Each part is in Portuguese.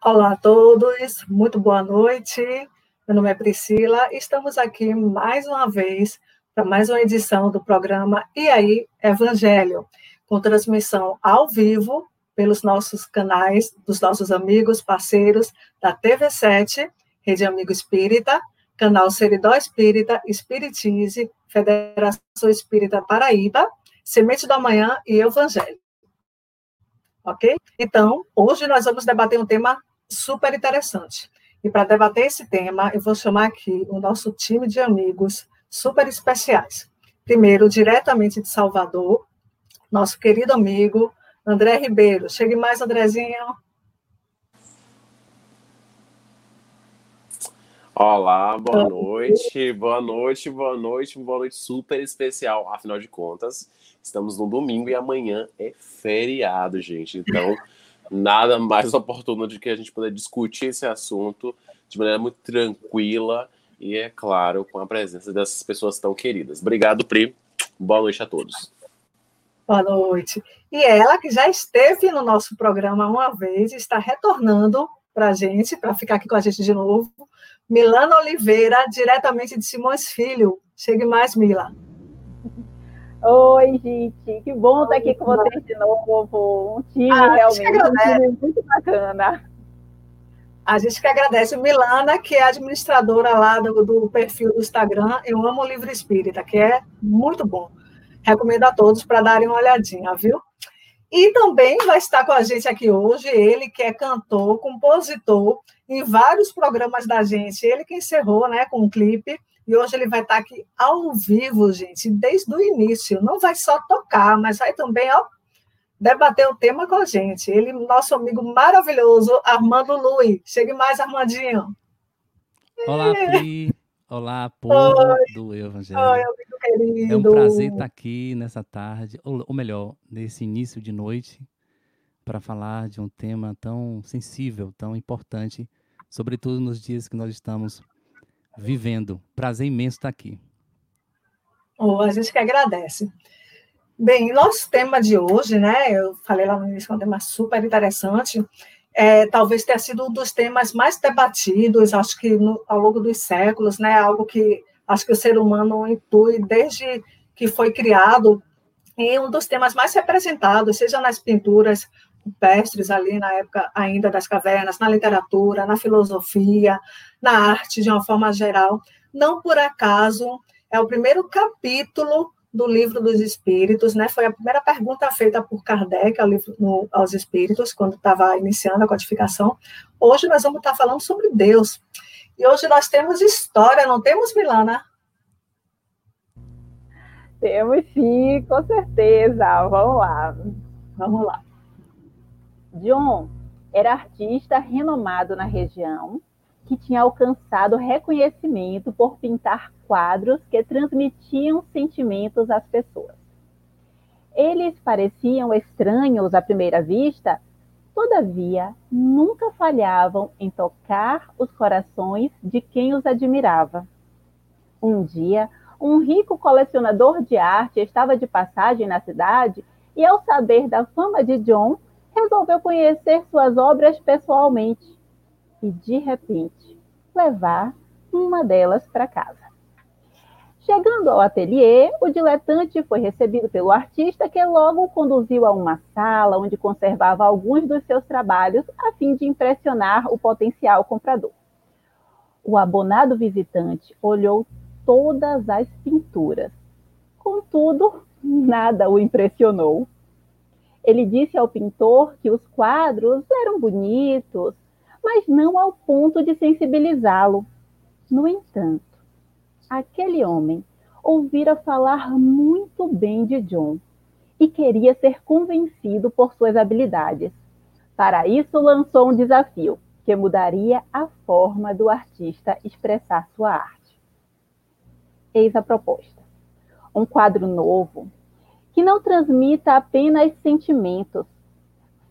Olá a todos, muito boa noite. Meu nome é Priscila. Estamos aqui mais uma vez para mais uma edição do programa E aí Evangelho, com transmissão ao vivo pelos nossos canais, dos nossos amigos, parceiros da TV7, Rede Amigo Espírita, canal Seridó Espírita, Espiritize, Federação Espírita Paraíba, Semente do Amanhã e Evangelho. Ok? Então, hoje nós vamos debater um tema super interessante. E para debater esse tema, eu vou chamar aqui o nosso time de amigos super especiais. Primeiro, diretamente de Salvador, nosso querido amigo André Ribeiro. Chegue mais, Andrezinho. Olá, boa noite, boa noite, boa noite, boa noite super especial. Afinal de contas, estamos no domingo e amanhã é feriado, gente. Então, nada mais oportuno do que a gente poder discutir esse assunto de maneira muito tranquila e, é claro, com a presença dessas pessoas tão queridas. Obrigado, Pri. Boa noite a todos. Boa noite. E ela, que já esteve no nosso programa uma vez, está retornando para a gente, para ficar aqui com a gente de novo. Milana Oliveira, diretamente de Simões Filho. Chegue mais, Mila. Oi, gente, que bom estar aqui com vocês de novo. Um time ah, realmente um time muito bacana. A gente que agradece. Milana, que é administradora lá do, do, perfil do Instagram, Eu Amo o Livro Espírita, que é muito bom. Recomendo a todos para darem uma olhadinha, viu? E também vai estar com a gente aqui hoje, ele que é cantor, compositor, em vários programas da gente. Ele que encerrou né, com um clipe e hoje ele vai estar aqui ao vivo, gente, desde o início. Não vai só tocar, mas vai também ó, debater o tema com a gente. Ele, nosso amigo maravilhoso, Armando Lui. Chegue mais, Armandinho. Olá, Pri. Olá, povo Oi. do Evangelho. Oi, amigo querido. É um prazer estar aqui nessa tarde, ou, ou melhor, nesse início de noite, para falar de um tema tão sensível, tão importante, sobretudo nos dias que nós estamos vivendo. Prazer imenso estar aqui. Oh, a gente que agradece. Bem, nosso tema de hoje, né? Eu falei lá no início é um tema super interessante. É, talvez tenha sido um dos temas mais debatidos, acho que no, ao longo dos séculos, né? Algo que acho que o ser humano intui desde que foi criado e um dos temas mais representados, seja nas pinturas rupestres ali na época ainda das cavernas, na literatura, na filosofia, na arte de uma forma geral. Não por acaso é o primeiro capítulo do livro dos Espíritos, né? Foi a primeira pergunta feita por Kardec ao livro, no, aos Espíritos quando estava iniciando a codificação. Hoje nós vamos estar falando sobre Deus. E hoje nós temos história, não temos, Milana? Temos sim, com certeza. Vamos lá. Vamos lá. John era artista renomado na região que tinha alcançado reconhecimento por pintar quadros que transmitiam sentimentos às pessoas. Eles pareciam estranhos à primeira vista, todavia nunca falhavam em tocar os corações de quem os admirava. Um dia, um rico colecionador de arte estava de passagem na cidade e, ao saber da fama de John, resolveu conhecer suas obras pessoalmente e, de repente, levar uma delas para casa. Chegando ao ateliê, o diletante foi recebido pelo artista, que logo o conduziu a uma sala onde conservava alguns dos seus trabalhos, a fim de impressionar o potencial comprador. O abonado visitante olhou todas as pinturas. Contudo, nada o impressionou. Ele disse ao pintor que os quadros eram bonitos, mas não ao ponto de sensibilizá-lo. No entanto, aquele homem ouvira falar muito bem de John e queria ser convencido por suas habilidades. Para isso, lançou um desafio que mudaria a forma do artista expressar sua arte. Eis a proposta: um quadro novo, que não transmita apenas sentimentos.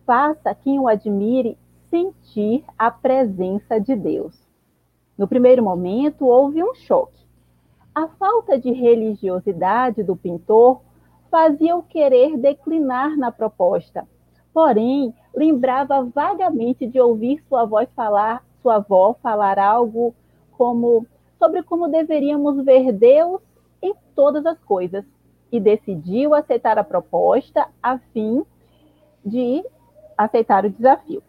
Faça quem o admire sentir a presença de Deus. No primeiro momento, houve um choque. A falta de religiosidade do pintor fazia-o querer declinar na proposta. Porém, lembrava vagamente de ouvir sua voz falar, sua avó falar algo como sobre como deveríamos ver Deus em todas as coisas e decidiu aceitar a proposta a fim de aceitar o desafio.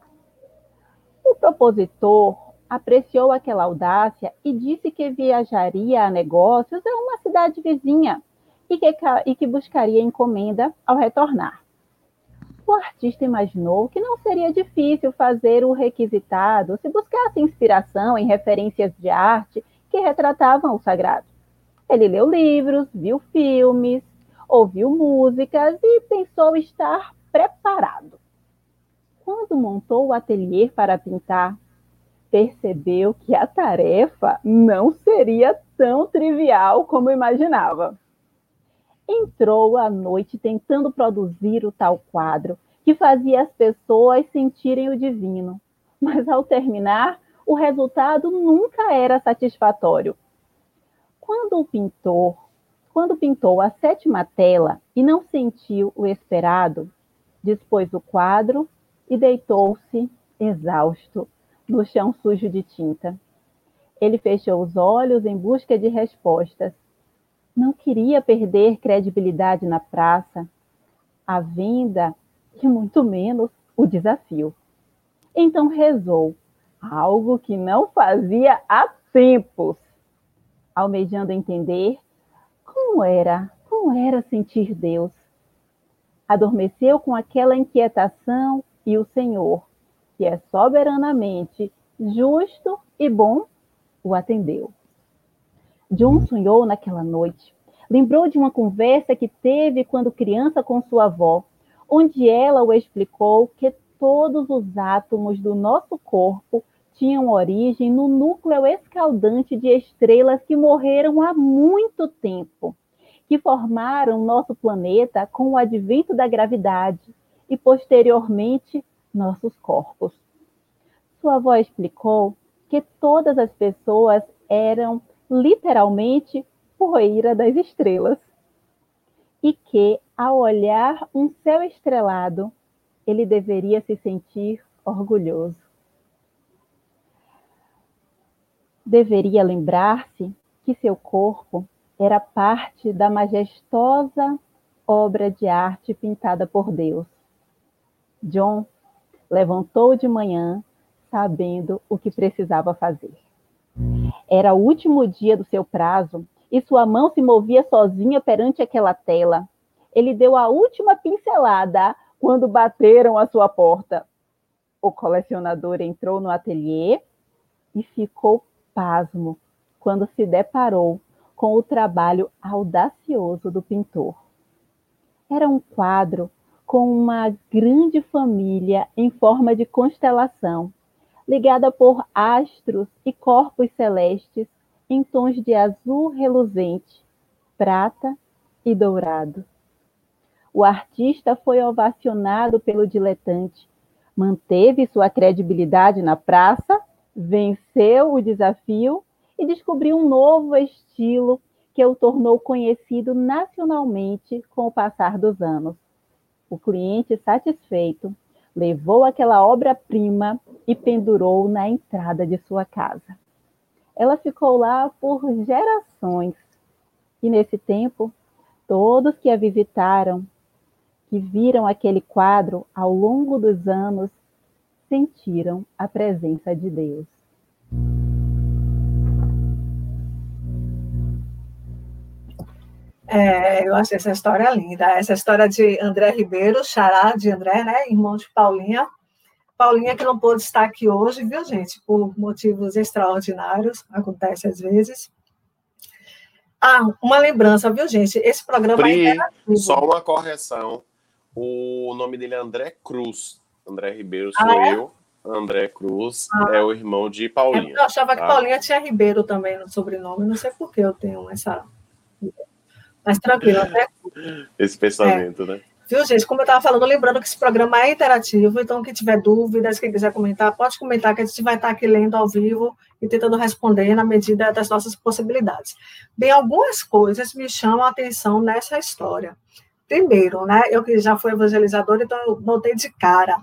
O propositor apreciou aquela audácia e disse que viajaria a negócios a uma cidade vizinha e que, e que buscaria encomenda ao retornar. O artista imaginou que não seria difícil fazer o requisitado se buscasse inspiração em referências de arte que retratavam o sagrado. Ele leu livros, viu filmes, ouviu músicas e pensou estar preparado. Quando montou o ateliê para pintar, percebeu que a tarefa não seria tão trivial como imaginava. Entrou à noite tentando produzir o tal quadro que fazia as pessoas sentirem o divino, mas ao terminar, o resultado nunca era satisfatório. Quando o pintor, quando pintou a sétima tela e não sentiu o esperado, dispôs o quadro e deitou-se exausto no chão sujo de tinta. Ele fechou os olhos em busca de respostas. Não queria perder credibilidade na praça, a venda e muito menos o desafio. Então rezou, algo que não fazia há tempos, almejando entender como era, como era sentir Deus. Adormeceu com aquela inquietação e o Senhor, que é soberanamente justo e bom, o atendeu. John sonhou naquela noite. Lembrou de uma conversa que teve quando criança com sua avó, onde ela o explicou que todos os átomos do nosso corpo tinham origem no núcleo escaldante de estrelas que morreram há muito tempo, que formaram nosso planeta com o advento da gravidade e posteriormente nossos corpos. Sua avó explicou que todas as pessoas eram literalmente poeira das estrelas e que, ao olhar um céu estrelado, ele deveria se sentir orgulhoso. Deveria lembrar-se que seu corpo era parte da majestosa obra de arte pintada por Deus. John levantou de manhã sabendo o que precisava fazer. Era o último dia do seu prazo e sua mão se movia sozinha perante aquela tela. Ele deu a última pincelada quando bateram à sua porta. O colecionador entrou no ateliê e ficou pasmo quando se deparou com o trabalho audacioso do pintor. Era um quadro com uma grande família em forma de constelação, ligada por astros e corpos celestes em tons de azul reluzente, prata e dourado. O artista foi ovacionado pelo diletante, manteve sua credibilidade na praça, venceu o desafio e descobriu um novo estilo que o tornou conhecido nacionalmente com o passar dos anos. O cliente satisfeito levou aquela obra-prima e pendurou na entrada de sua casa. Ela ficou lá por gerações e nesse tempo, todos que a visitaram, que viram aquele quadro ao longo dos anos, sentiram a presença de Deus. É, eu achei essa história linda. Essa história de André Ribeiro, xará de André, né? Irmão de Paulinha. Paulinha que não pôde estar aqui hoje, viu, gente? Por motivos extraordinários, acontece às vezes. Ah, uma lembrança, viu, gente? Esse programa Pri, é Só uma correção. O nome dele é André Cruz. André Ribeiro sou ah, é? eu. André Cruz ah. é o irmão de Paulinha. É eu achava tá? que Paulinha tinha Ribeiro também no sobrenome. Não sei por que eu tenho essa mas tranquilo, né? Esse pensamento, é. né? Viu, gente? Como eu estava falando, lembrando que esse programa é interativo, então quem tiver dúvidas, quem quiser comentar, pode comentar, que a gente vai estar aqui lendo ao vivo e tentando responder na medida das nossas possibilidades. Bem, algumas coisas me chamam a atenção nessa história. Primeiro, né, eu que já fui evangelizadora, então eu notei de cara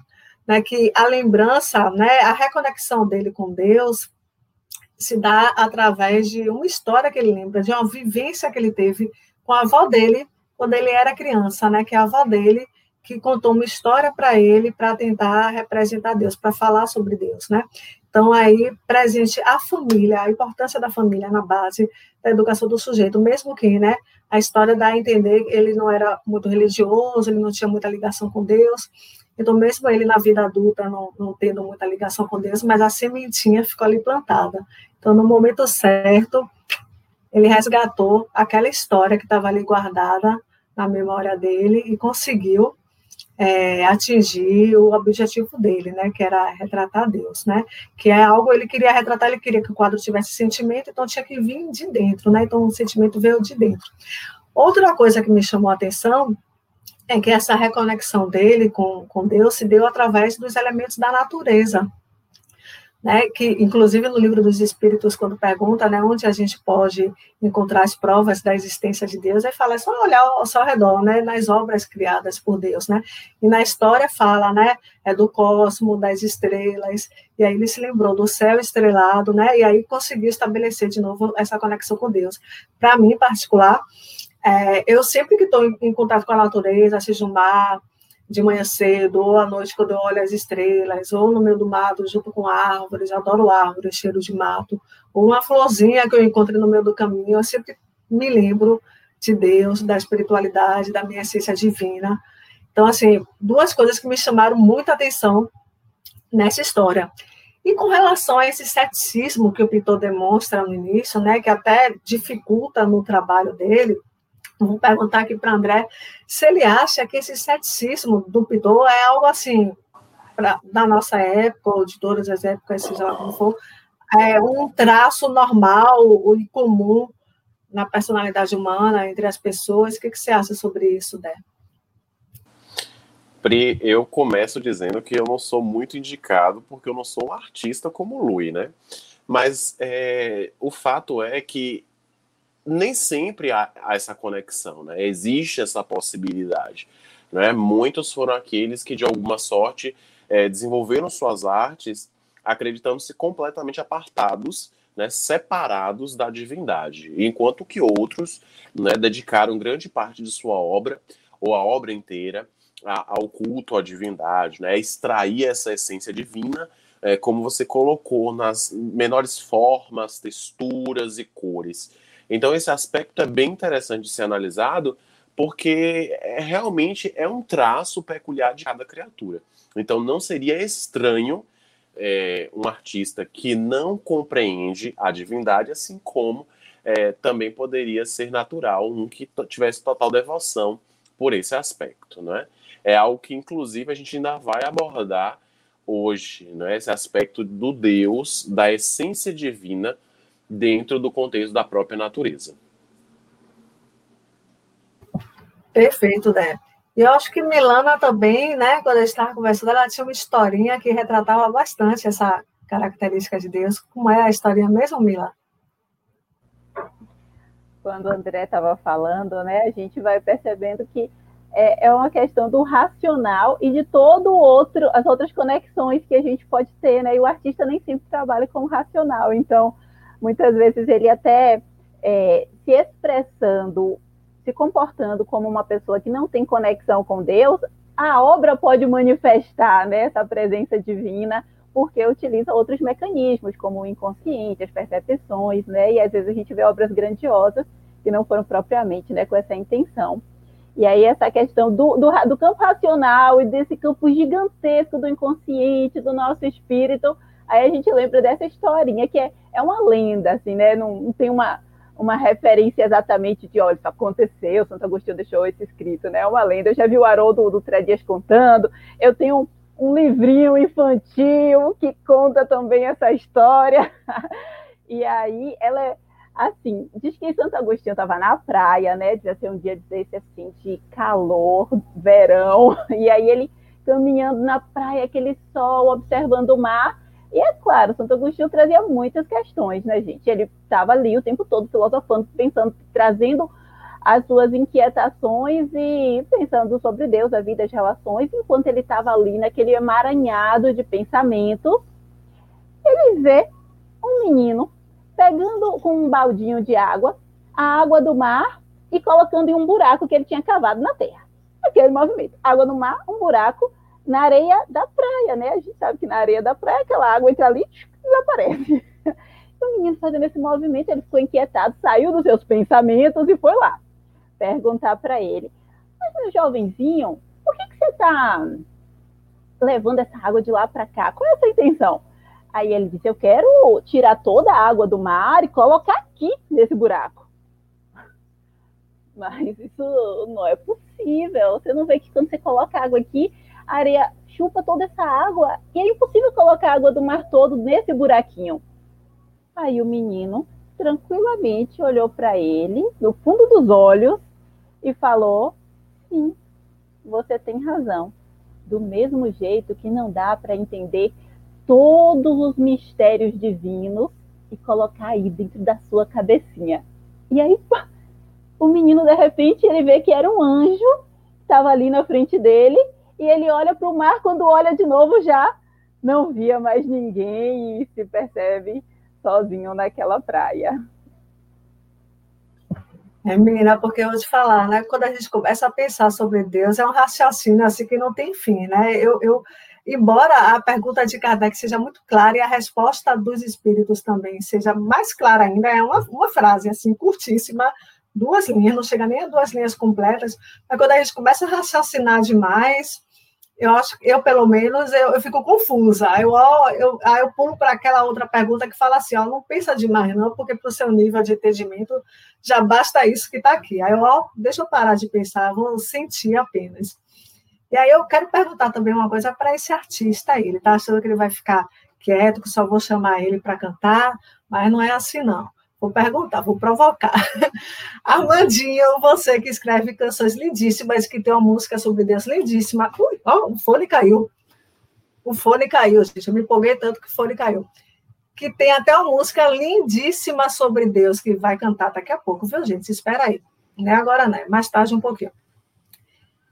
né, que a lembrança, né, a reconexão dele com Deus se dá através de uma história que ele lembra, de uma vivência que ele teve com a avó dele quando ele era criança, né, que é a avó dele que contou uma história para ele para tentar representar Deus, para falar sobre Deus, né? Então, aí, presente a família, a importância da família na base da educação do sujeito, mesmo que, né, a história dá a entender que ele não era muito religioso, ele não tinha muita ligação com Deus, então, mesmo ele na vida adulta não, não tendo muita ligação com Deus, mas a sementinha ficou ali plantada. Então, no momento certo, ele resgatou aquela história que estava ali guardada na memória dele e conseguiu é, atingir o objetivo dele, né, que era retratar Deus, né, que é algo ele queria retratar, ele queria que o quadro tivesse sentimento, então tinha que vir de dentro, né, então o sentimento veio de dentro. Outra coisa que me chamou a atenção é que essa reconexão dele com, com Deus se deu através dos elementos da natureza, né, que inclusive no livro dos Espíritos, quando pergunta né, onde a gente pode encontrar as provas da existência de Deus, aí fala é só olhar ao seu redor, né, nas obras criadas por Deus, né, e na história fala, né, é do cosmo, das estrelas, e aí ele se lembrou do céu estrelado, né, e aí conseguiu estabelecer de novo essa conexão com Deus. Para mim, em particular, é, eu sempre que estou em, em, contato com a natureza, seja no mar, de manhã cedo, ou à noite, quando eu olho as estrelas, ou no meio do mato, junto com árvores, adoro árvores, cheiro de mato, ou uma florzinha que eu encontre no meio do caminho, eu sempre me lembro de Deus, da espiritualidade, da minha essência divina. Então, assim, duas coisas que me chamaram muita atenção nessa história. E com relação a esse ceticismo que o pintor demonstra no início, né, que até dificulta no trabalho dele, Vou perguntar aqui para André se ele acha que esse ceticismo do pintor é algo assim, pra, da nossa época, ou de todas as épocas, seja lá como for, é um traço normal e comum na personalidade humana, entre as pessoas. O que, que você acha sobre isso, Dé? Pri, eu começo dizendo que eu não sou muito indicado, porque eu não sou um artista como o Lui, né? Mas é, o fato é que nem sempre há, há essa conexão, né? Existe essa possibilidade, né? Muitos foram aqueles que de alguma sorte é, desenvolveram suas artes acreditando-se completamente apartados, né, separados da divindade, enquanto que outros né, dedicaram grande parte de sua obra ou a obra inteira a, ao culto à divindade, né, extrair essa essência divina, é, como você colocou, nas menores formas, texturas e cores. Então esse aspecto é bem interessante de ser analisado, porque é, realmente é um traço peculiar de cada criatura. Então não seria estranho é, um artista que não compreende a divindade, assim como é, também poderia ser natural um que tivesse total devoção por esse aspecto, né? É algo que inclusive a gente ainda vai abordar hoje, né? Esse aspecto do Deus, da essência divina dentro do contexto da própria natureza. Perfeito, Dé. E eu acho que Milana também, né, quando a gente estava conversando, ela tinha uma historinha que retratava bastante essa característica de Deus. Como é a historinha mesmo, Mila? Quando o André estava falando, né, a gente vai percebendo que é, é uma questão do racional e de todo outro, as outras conexões que a gente pode ter, né? E o artista nem sempre trabalha com o racional. Então, muitas vezes ele até é, se expressando, se comportando como uma pessoa que não tem conexão com Deus, a obra pode manifestar né, essa presença divina porque utiliza outros mecanismos, como o inconsciente, as percepções, né? E às vezes a gente vê obras grandiosas que não foram propriamente né, com essa intenção. E aí essa questão do, do, do campo racional e desse campo gigantesco do inconsciente, do nosso espírito, Aí a gente lembra dessa historinha, que é, é uma lenda, assim, né? Não, não tem uma, uma referência exatamente de, olha, isso aconteceu, Santo Agostinho deixou isso escrito, né? É uma lenda. Eu já vi o Haroldo do Tredias contando, eu tenho um, um livrinho infantil que conta também essa história. e aí ela é assim, diz que Santo Agostinho estava na praia, né? Devia ser um dia desse assim, de calor, verão, e aí ele caminhando na praia, aquele sol, observando o mar. E é claro, Santo Agostinho trazia muitas questões, né, gente? Ele estava ali o tempo todo filosofando, pensando, trazendo as suas inquietações e pensando sobre Deus, a vida, as relações, enquanto ele estava ali naquele emaranhado de pensamentos, ele vê um menino pegando com um baldinho de água a água do mar e colocando em um buraco que ele tinha cavado na terra. Aquele movimento. Água no mar, um buraco na areia da praia, né? A gente sabe que na areia da praia aquela água entra ali e desaparece. O menino fazendo esse movimento, ele ficou inquietado, saiu dos seus pensamentos e foi lá perguntar para ele: Mas, meu jovenzinho, por que, que você está levando essa água de lá para cá? Qual é a sua intenção? Aí ele disse: Eu quero tirar toda a água do mar e colocar aqui nesse buraco. Mas isso não é possível. Você não vê que quando você coloca água aqui, a areia chupa toda essa água e é impossível colocar a água do mar todo nesse buraquinho. Aí o menino tranquilamente olhou para ele, no fundo dos olhos, e falou: Sim, você tem razão. Do mesmo jeito que não dá para entender todos os mistérios divinos e colocar aí dentro da sua cabecinha. E aí, pá, o menino, de repente, ele vê que era um anjo, estava ali na frente dele, e ele olha para o mar, quando olha de novo já não via mais ninguém e se percebe sozinho naquela praia. É, menina, porque eu vou te falar, né? Quando a gente começa a pensar sobre Deus, é um raciocínio assim que não tem fim, né? Eu, eu, embora a pergunta de Kardec seja muito clara e a resposta dos espíritos também seja mais clara ainda, é uma, uma frase assim curtíssima, duas linhas, não chega nem a duas linhas completas, mas quando a gente começa a raciocinar demais, eu acho eu pelo menos eu, eu fico confusa. Eu, eu, aí eu pulo para aquela outra pergunta que fala assim: ó, não pensa demais, não, porque para o seu nível de entendimento já basta isso que está aqui. Aí eu, ó, deixa eu parar de pensar, vou sentir apenas. E aí eu quero perguntar também uma coisa para esse artista aí. Ele está achando que ele vai ficar quieto, que só vou chamar ele para cantar, mas não é assim, não. Vou perguntar, vou provocar. Armandinho, você que escreve canções lindíssimas, que tem uma música sobre Deus lindíssima. Ui, ó, o fone caiu. O fone caiu, gente. Eu me empolguei tanto que o fone caiu. Que tem até uma música lindíssima sobre Deus, que vai cantar daqui a pouco, viu, gente? Espera aí. Não é agora, não. É mais tarde um pouquinho.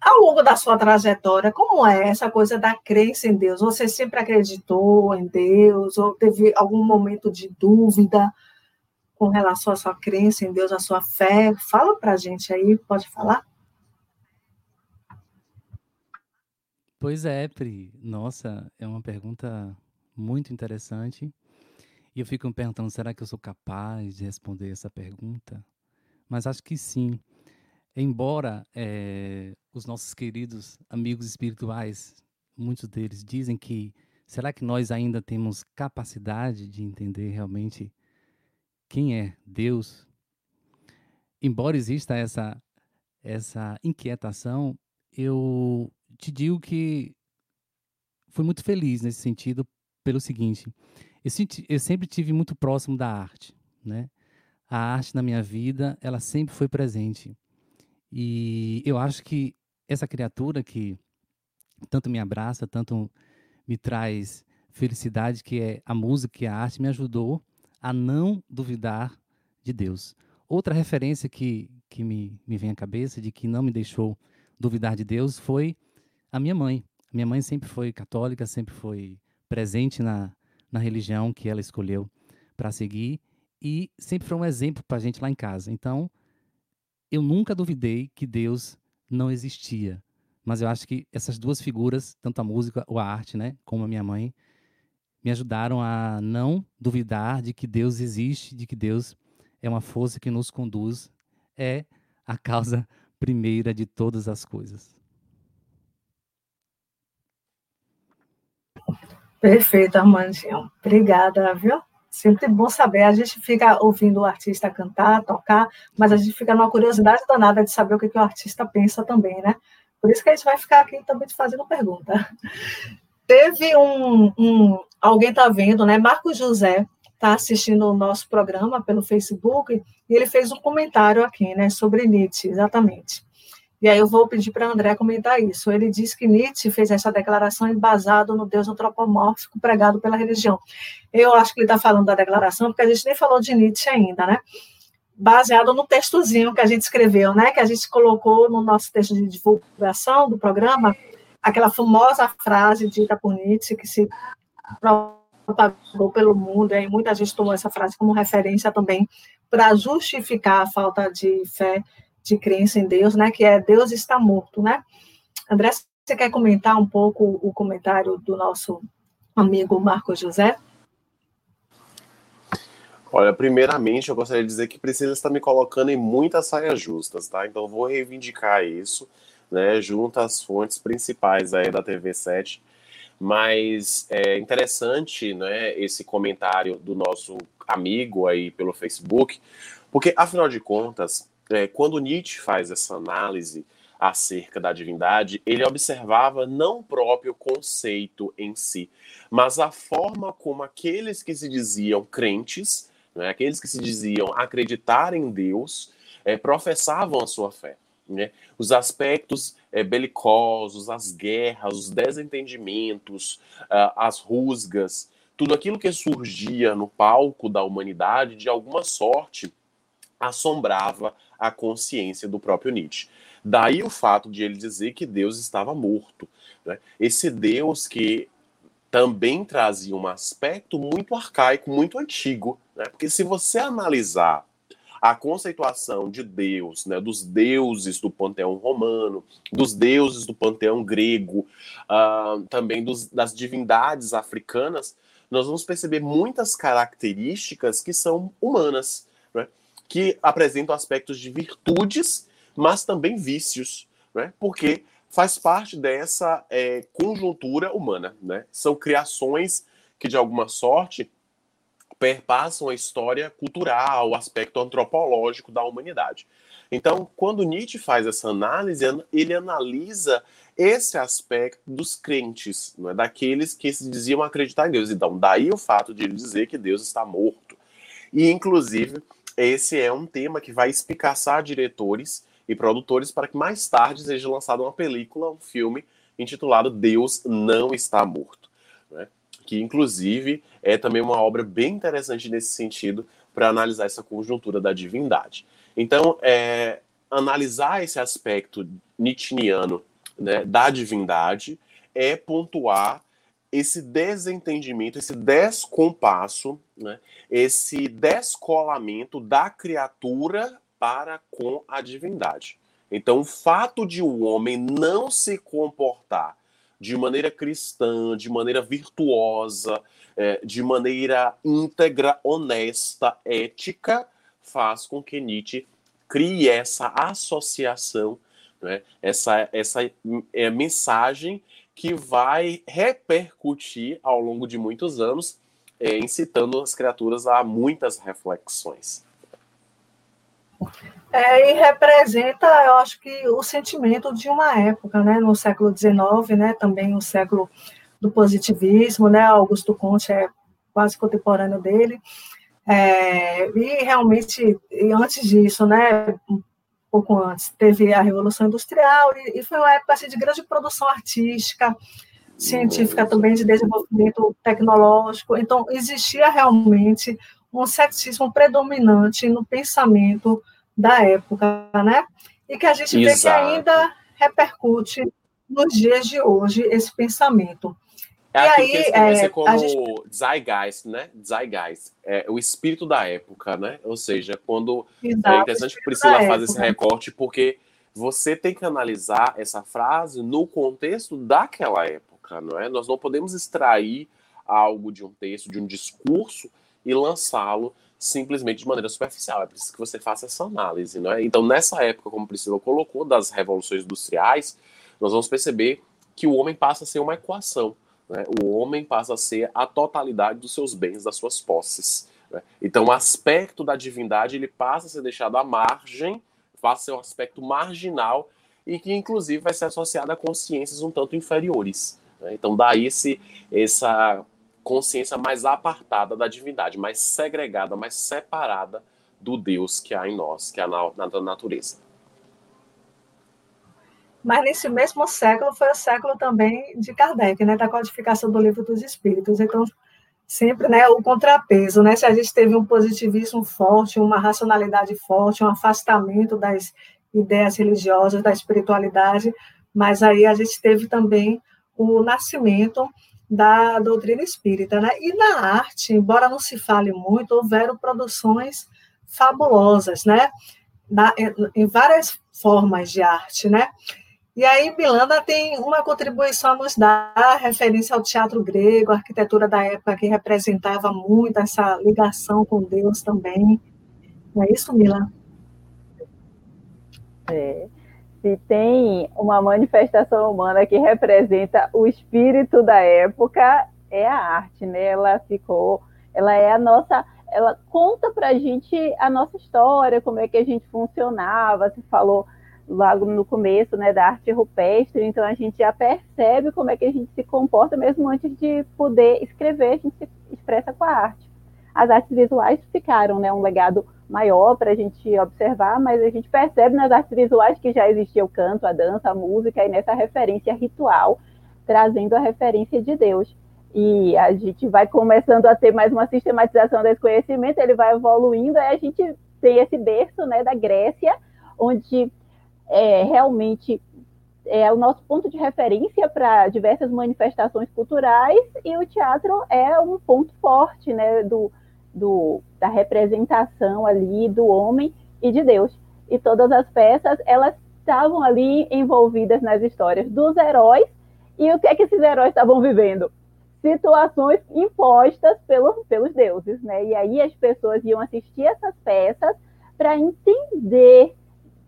Ao longo da sua trajetória, como é essa coisa da crença em Deus? Você sempre acreditou em Deus? Ou teve algum momento de dúvida? Com relação à sua crença em Deus, à sua fé? Fala para a gente aí, pode falar? Pois é, Pri. Nossa, é uma pergunta muito interessante. E eu fico me perguntando, será que eu sou capaz de responder essa pergunta? Mas acho que sim. Embora é, os nossos queridos amigos espirituais, muitos deles dizem que será que nós ainda temos capacidade de entender realmente quem é Deus, embora exista essa, essa inquietação, eu te digo que fui muito feliz nesse sentido pelo seguinte, eu, sempre tive muito próximo da arte, né? A arte na minha vida, ela sempre foi presente. E eu acho que essa criatura que tanto me abraça, tanto me traz felicidade, que é a música e a arte, me ajudou a não duvidar de Deus. Outra referência que, que me, me vem à cabeça, de que não me deixou duvidar de Deus, foi a minha mãe. Minha mãe sempre foi católica, sempre foi presente na, na religião que ela escolheu para seguir e sempre foi um exemplo para a gente lá em casa. Então, eu nunca duvidei que Deus não existia. Mas eu acho que essas duas figuras, tanto a música ou a arte, né, como a minha mãe, me ajudaram a não duvidar de que Deus existe, de que Deus é uma força que nos conduz, é a causa primeira de todas as coisas. Perfeito, Armandinho. Obrigada, viu? Sempre bom saber. A gente fica ouvindo o artista cantar, tocar, mas a gente fica numa curiosidade danada de saber o que, que o artista pensa também, né? Por isso que a gente vai ficar aqui também te fazendo pergunta. Teve um, um alguém está vendo, né? Marcos José está assistindo o nosso programa pelo Facebook e ele fez um comentário aqui, né, sobre Nietzsche, exatamente. E aí eu vou pedir para André comentar isso. Ele diz que Nietzsche fez essa declaração embasado no Deus antropomórfico pregado pela religião. Eu acho que ele está falando da declaração, porque a gente nem falou de Nietzsche ainda, né? baseado no textozinho que a gente escreveu, né? Que a gente colocou no nosso texto de divulgação do programa, aquela famosa frase dita por Nietzsche que se propagou pelo mundo, e muita gente tomou essa frase como referência também para justificar a falta de fé, de crença em Deus, né? Que é Deus está morto, né? André, você quer comentar um pouco o comentário do nosso amigo Marco José? Olha, primeiramente eu gostaria de dizer que Priscila está me colocando em muitas saias justas, tá? Então vou reivindicar isso, né, junto às fontes principais aí da TV7. Mas é interessante, né, esse comentário do nosso amigo aí pelo Facebook, porque afinal de contas, é, quando Nietzsche faz essa análise acerca da divindade, ele observava não o próprio conceito em si, mas a forma como aqueles que se diziam crentes né? Aqueles que se diziam acreditar em Deus é, professavam a sua fé. Né? Os aspectos é, belicosos, as guerras, os desentendimentos, uh, as rusgas, tudo aquilo que surgia no palco da humanidade, de alguma sorte, assombrava a consciência do próprio Nietzsche. Daí o fato de ele dizer que Deus estava morto. Né? Esse Deus que também trazia um aspecto muito arcaico, muito antigo. Né? Porque se você analisar a conceituação de Deus, né, dos deuses do panteão romano, dos deuses do panteão grego, uh, também dos, das divindades africanas, nós vamos perceber muitas características que são humanas, né, que apresentam aspectos de virtudes, mas também vícios, né, porque faz parte dessa é, conjuntura humana. Né? São criações que, de alguma sorte, perpassam a história cultural, o aspecto antropológico da humanidade. Então, quando Nietzsche faz essa análise, ele analisa esse aspecto dos crentes, não é? daqueles que se diziam acreditar em Deus. Então, daí o fato de ele dizer que Deus está morto. E, inclusive, esse é um tema que vai espicaçar diretores e produtores para que mais tarde seja lançada uma película, um filme intitulado Deus Não Está Morto? Que inclusive é também uma obra bem interessante nesse sentido para analisar essa conjuntura da divindade. Então, é, analisar esse aspecto nietzscheano né, da divindade é pontuar esse desentendimento, esse descompasso, né, esse descolamento da criatura para com a divindade. Então, o fato de o homem não se comportar de maneira cristã, de maneira virtuosa, é, de maneira íntegra, honesta, ética, faz com que Nietzsche crie essa associação, né, essa, essa é, mensagem que vai repercutir ao longo de muitos anos, é, incitando as criaturas a muitas reflexões. É, e representa, eu acho que, o sentimento de uma época, né, no século XIX, né, também o século do positivismo, né, Augusto Conte é quase contemporâneo dele, é, e realmente, e antes disso, né, um pouco antes, teve a Revolução Industrial, e, e foi uma época assim, de grande produção artística, científica também, de desenvolvimento tecnológico, então existia realmente um ceticismo predominante no pensamento da época, né? E que a gente Exato. vê que ainda repercute nos dias de hoje esse pensamento. É e aí, que é, como gente... Zeitgeist, né? Zeitgeist, é o espírito da época, né? Ou seja, quando Exato, é interessante que Priscila faz esse recorte, porque você tem que analisar essa frase no contexto daquela época, não é? Nós não podemos extrair algo de um texto, de um discurso e lançá-lo simplesmente de maneira superficial. É preciso que você faça essa análise, não é? Então, nessa época, como Priscila colocou, das revoluções industriais, nós vamos perceber que o homem passa a ser uma equação. Né? O homem passa a ser a totalidade dos seus bens, das suas posses. Né? Então, o aspecto da divindade ele passa a ser deixado à margem, passa a ser um aspecto marginal e que, inclusive, vai ser associado a consciências um tanto inferiores. Né? Então, daí esse, essa consciência mais apartada da divindade, mais segregada, mais separada do Deus que há em nós, que há na, na natureza. Mas nesse mesmo século foi o século também de Kardec, né, da codificação do livro dos Espíritos. Então, sempre né, o contrapeso, né? Se a gente teve um positivismo forte, uma racionalidade forte, um afastamento das ideias religiosas, da espiritualidade, mas aí a gente teve também o nascimento da doutrina espírita, né? E na arte, embora não se fale muito, houveram produções fabulosas, né? Na, em várias formas de arte, né? E aí, Milana tem uma contribuição a nos dar, referência ao teatro grego, a arquitetura da época que representava muito essa ligação com Deus também. Não é isso, Mila? É. Se tem uma manifestação humana que representa o espírito da época, é a arte, né? Ela ficou, ela é a nossa, ela conta para a gente a nossa história, como é que a gente funcionava. Se falou logo no começo, né, da arte rupestre, então a gente já percebe como é que a gente se comporta mesmo antes de poder escrever, a gente se expressa com a arte. As artes visuais ficaram, né, um legado maior para a gente observar, mas a gente percebe nas artes visuais que já existia o canto, a dança, a música, e nessa referência ritual, trazendo a referência de Deus. E a gente vai começando a ter mais uma sistematização desse conhecimento, ele vai evoluindo, aí a gente tem esse berço né, da Grécia, onde é, realmente é o nosso ponto de referência para diversas manifestações culturais e o teatro é um ponto forte né, do, do, da representação ali do homem e de Deus. E todas as peças, elas estavam ali envolvidas nas histórias dos heróis e o que é que esses heróis estavam vivendo? Situações impostas pelo, pelos deuses, né? E aí as pessoas iam assistir essas peças para entender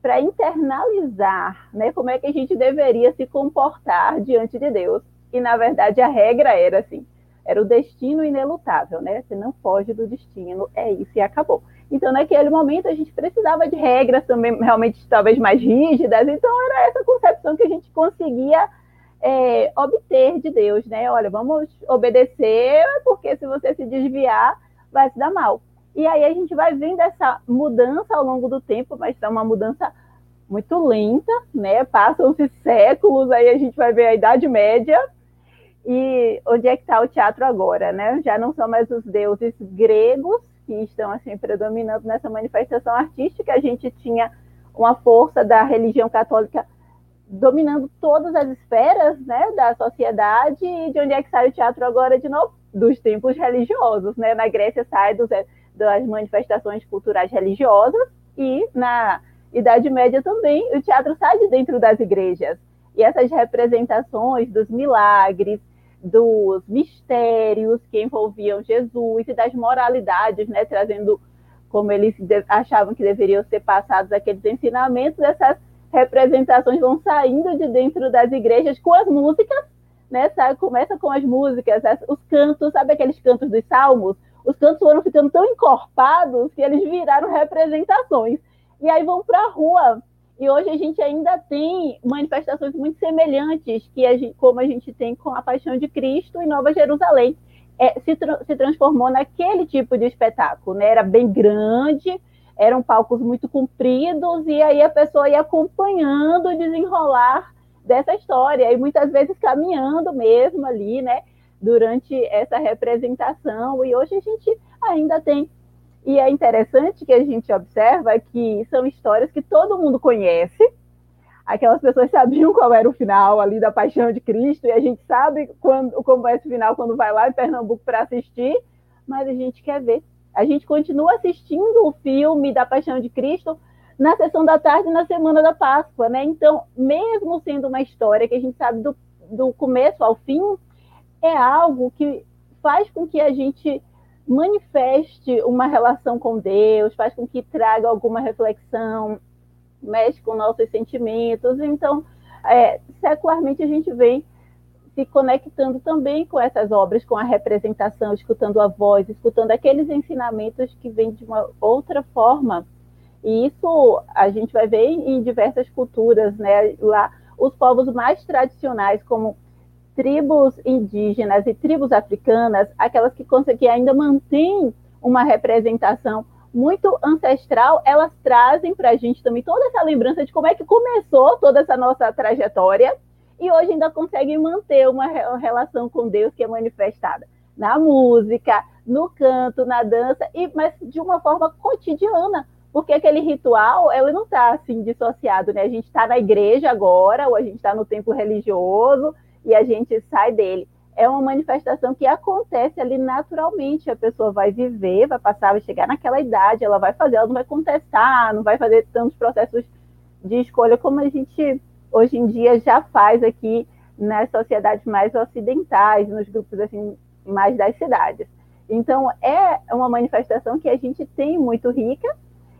para internalizar né, como é que a gente deveria se comportar diante de Deus. E, na verdade, a regra era assim: era o destino inelutável, né? Você não foge do destino, é isso e acabou. Então, naquele momento, a gente precisava de regras também, realmente, talvez mais rígidas. Então, era essa concepção que a gente conseguia é, obter de Deus, né? Olha, vamos obedecer, porque se você se desviar, vai se dar mal. E aí a gente vai vendo essa mudança ao longo do tempo, mas é uma mudança muito lenta, né? Passam-se séculos, aí a gente vai ver a Idade Média. E onde é que está o teatro agora, né? Já não são mais os deuses gregos que estão assim predominando nessa manifestação artística. A gente tinha uma força da religião católica dominando todas as esferas, né, da sociedade. E de onde é que sai o teatro agora de novo? Dos tempos religiosos, né? Na Grécia sai dos das manifestações culturais religiosas e na Idade Média também o teatro sai de dentro das igrejas. E essas representações dos milagres, dos mistérios que envolviam Jesus e das moralidades, né, trazendo como eles achavam que deveriam ser passados aqueles ensinamentos, essas representações vão saindo de dentro das igrejas com as músicas, né? Começa com as músicas, os cantos, sabe aqueles cantos dos salmos? os cantos foram ficando tão encorpados que eles viraram representações. E aí vão para a rua. E hoje a gente ainda tem manifestações muito semelhantes, que a gente, como a gente tem com a Paixão de Cristo em Nova Jerusalém. É, se, tra se transformou naquele tipo de espetáculo, né? Era bem grande, eram palcos muito compridos, e aí a pessoa ia acompanhando o desenrolar dessa história, e muitas vezes caminhando mesmo ali, né? durante essa representação, e hoje a gente ainda tem. E é interessante que a gente observa que são histórias que todo mundo conhece, aquelas pessoas sabiam qual era o final ali da Paixão de Cristo, e a gente sabe quando, como é esse final quando vai lá em Pernambuco para assistir, mas a gente quer ver. A gente continua assistindo o filme da Paixão de Cristo na sessão da tarde na semana da Páscoa, né? Então, mesmo sendo uma história que a gente sabe do, do começo ao fim, é algo que faz com que a gente manifeste uma relação com Deus, faz com que traga alguma reflexão, mexe com nossos sentimentos. Então, é, secularmente, a gente vem se conectando também com essas obras, com a representação, escutando a voz, escutando aqueles ensinamentos que vêm de uma outra forma. E isso a gente vai ver em diversas culturas, né? Lá, os povos mais tradicionais, como tribos indígenas e tribos africanas, aquelas que, que ainda mantêm uma representação muito ancestral, elas trazem para a gente também toda essa lembrança de como é que começou toda essa nossa trajetória e hoje ainda conseguem manter uma relação com Deus que é manifestada na música, no canto, na dança, e mas de uma forma cotidiana, porque aquele ritual ele não está assim dissociado, né? A gente está na igreja agora, ou a gente está no templo religioso e a gente sai dele. É uma manifestação que acontece ali naturalmente. A pessoa vai viver, vai passar, vai chegar naquela idade, ela vai fazer, ela não vai contestar, não vai fazer tantos processos de escolha como a gente hoje em dia já faz aqui nas sociedades mais ocidentais, nos grupos assim mais das cidades. Então é uma manifestação que a gente tem muito rica.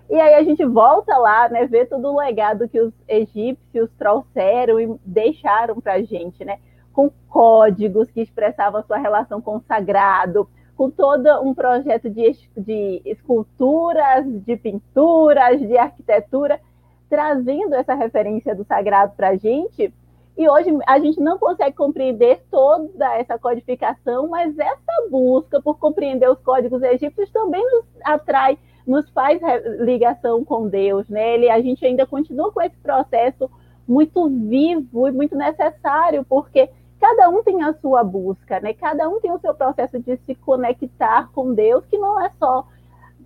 E aí a gente volta lá, né, ver todo o legado que os egípcios trouxeram e deixaram para a gente, né, com códigos que expressavam sua relação com o sagrado, com todo um projeto de, de esculturas, de pinturas, de arquitetura, trazendo essa referência do sagrado para a gente. E hoje a gente não consegue compreender toda essa codificação, mas essa busca por compreender os códigos egípcios também nos atrai, nos faz ligação com Deus, né? Ele, a gente ainda continua com esse processo muito vivo e muito necessário, porque cada um tem a sua busca, né? Cada um tem o seu processo de se conectar com Deus, que não é só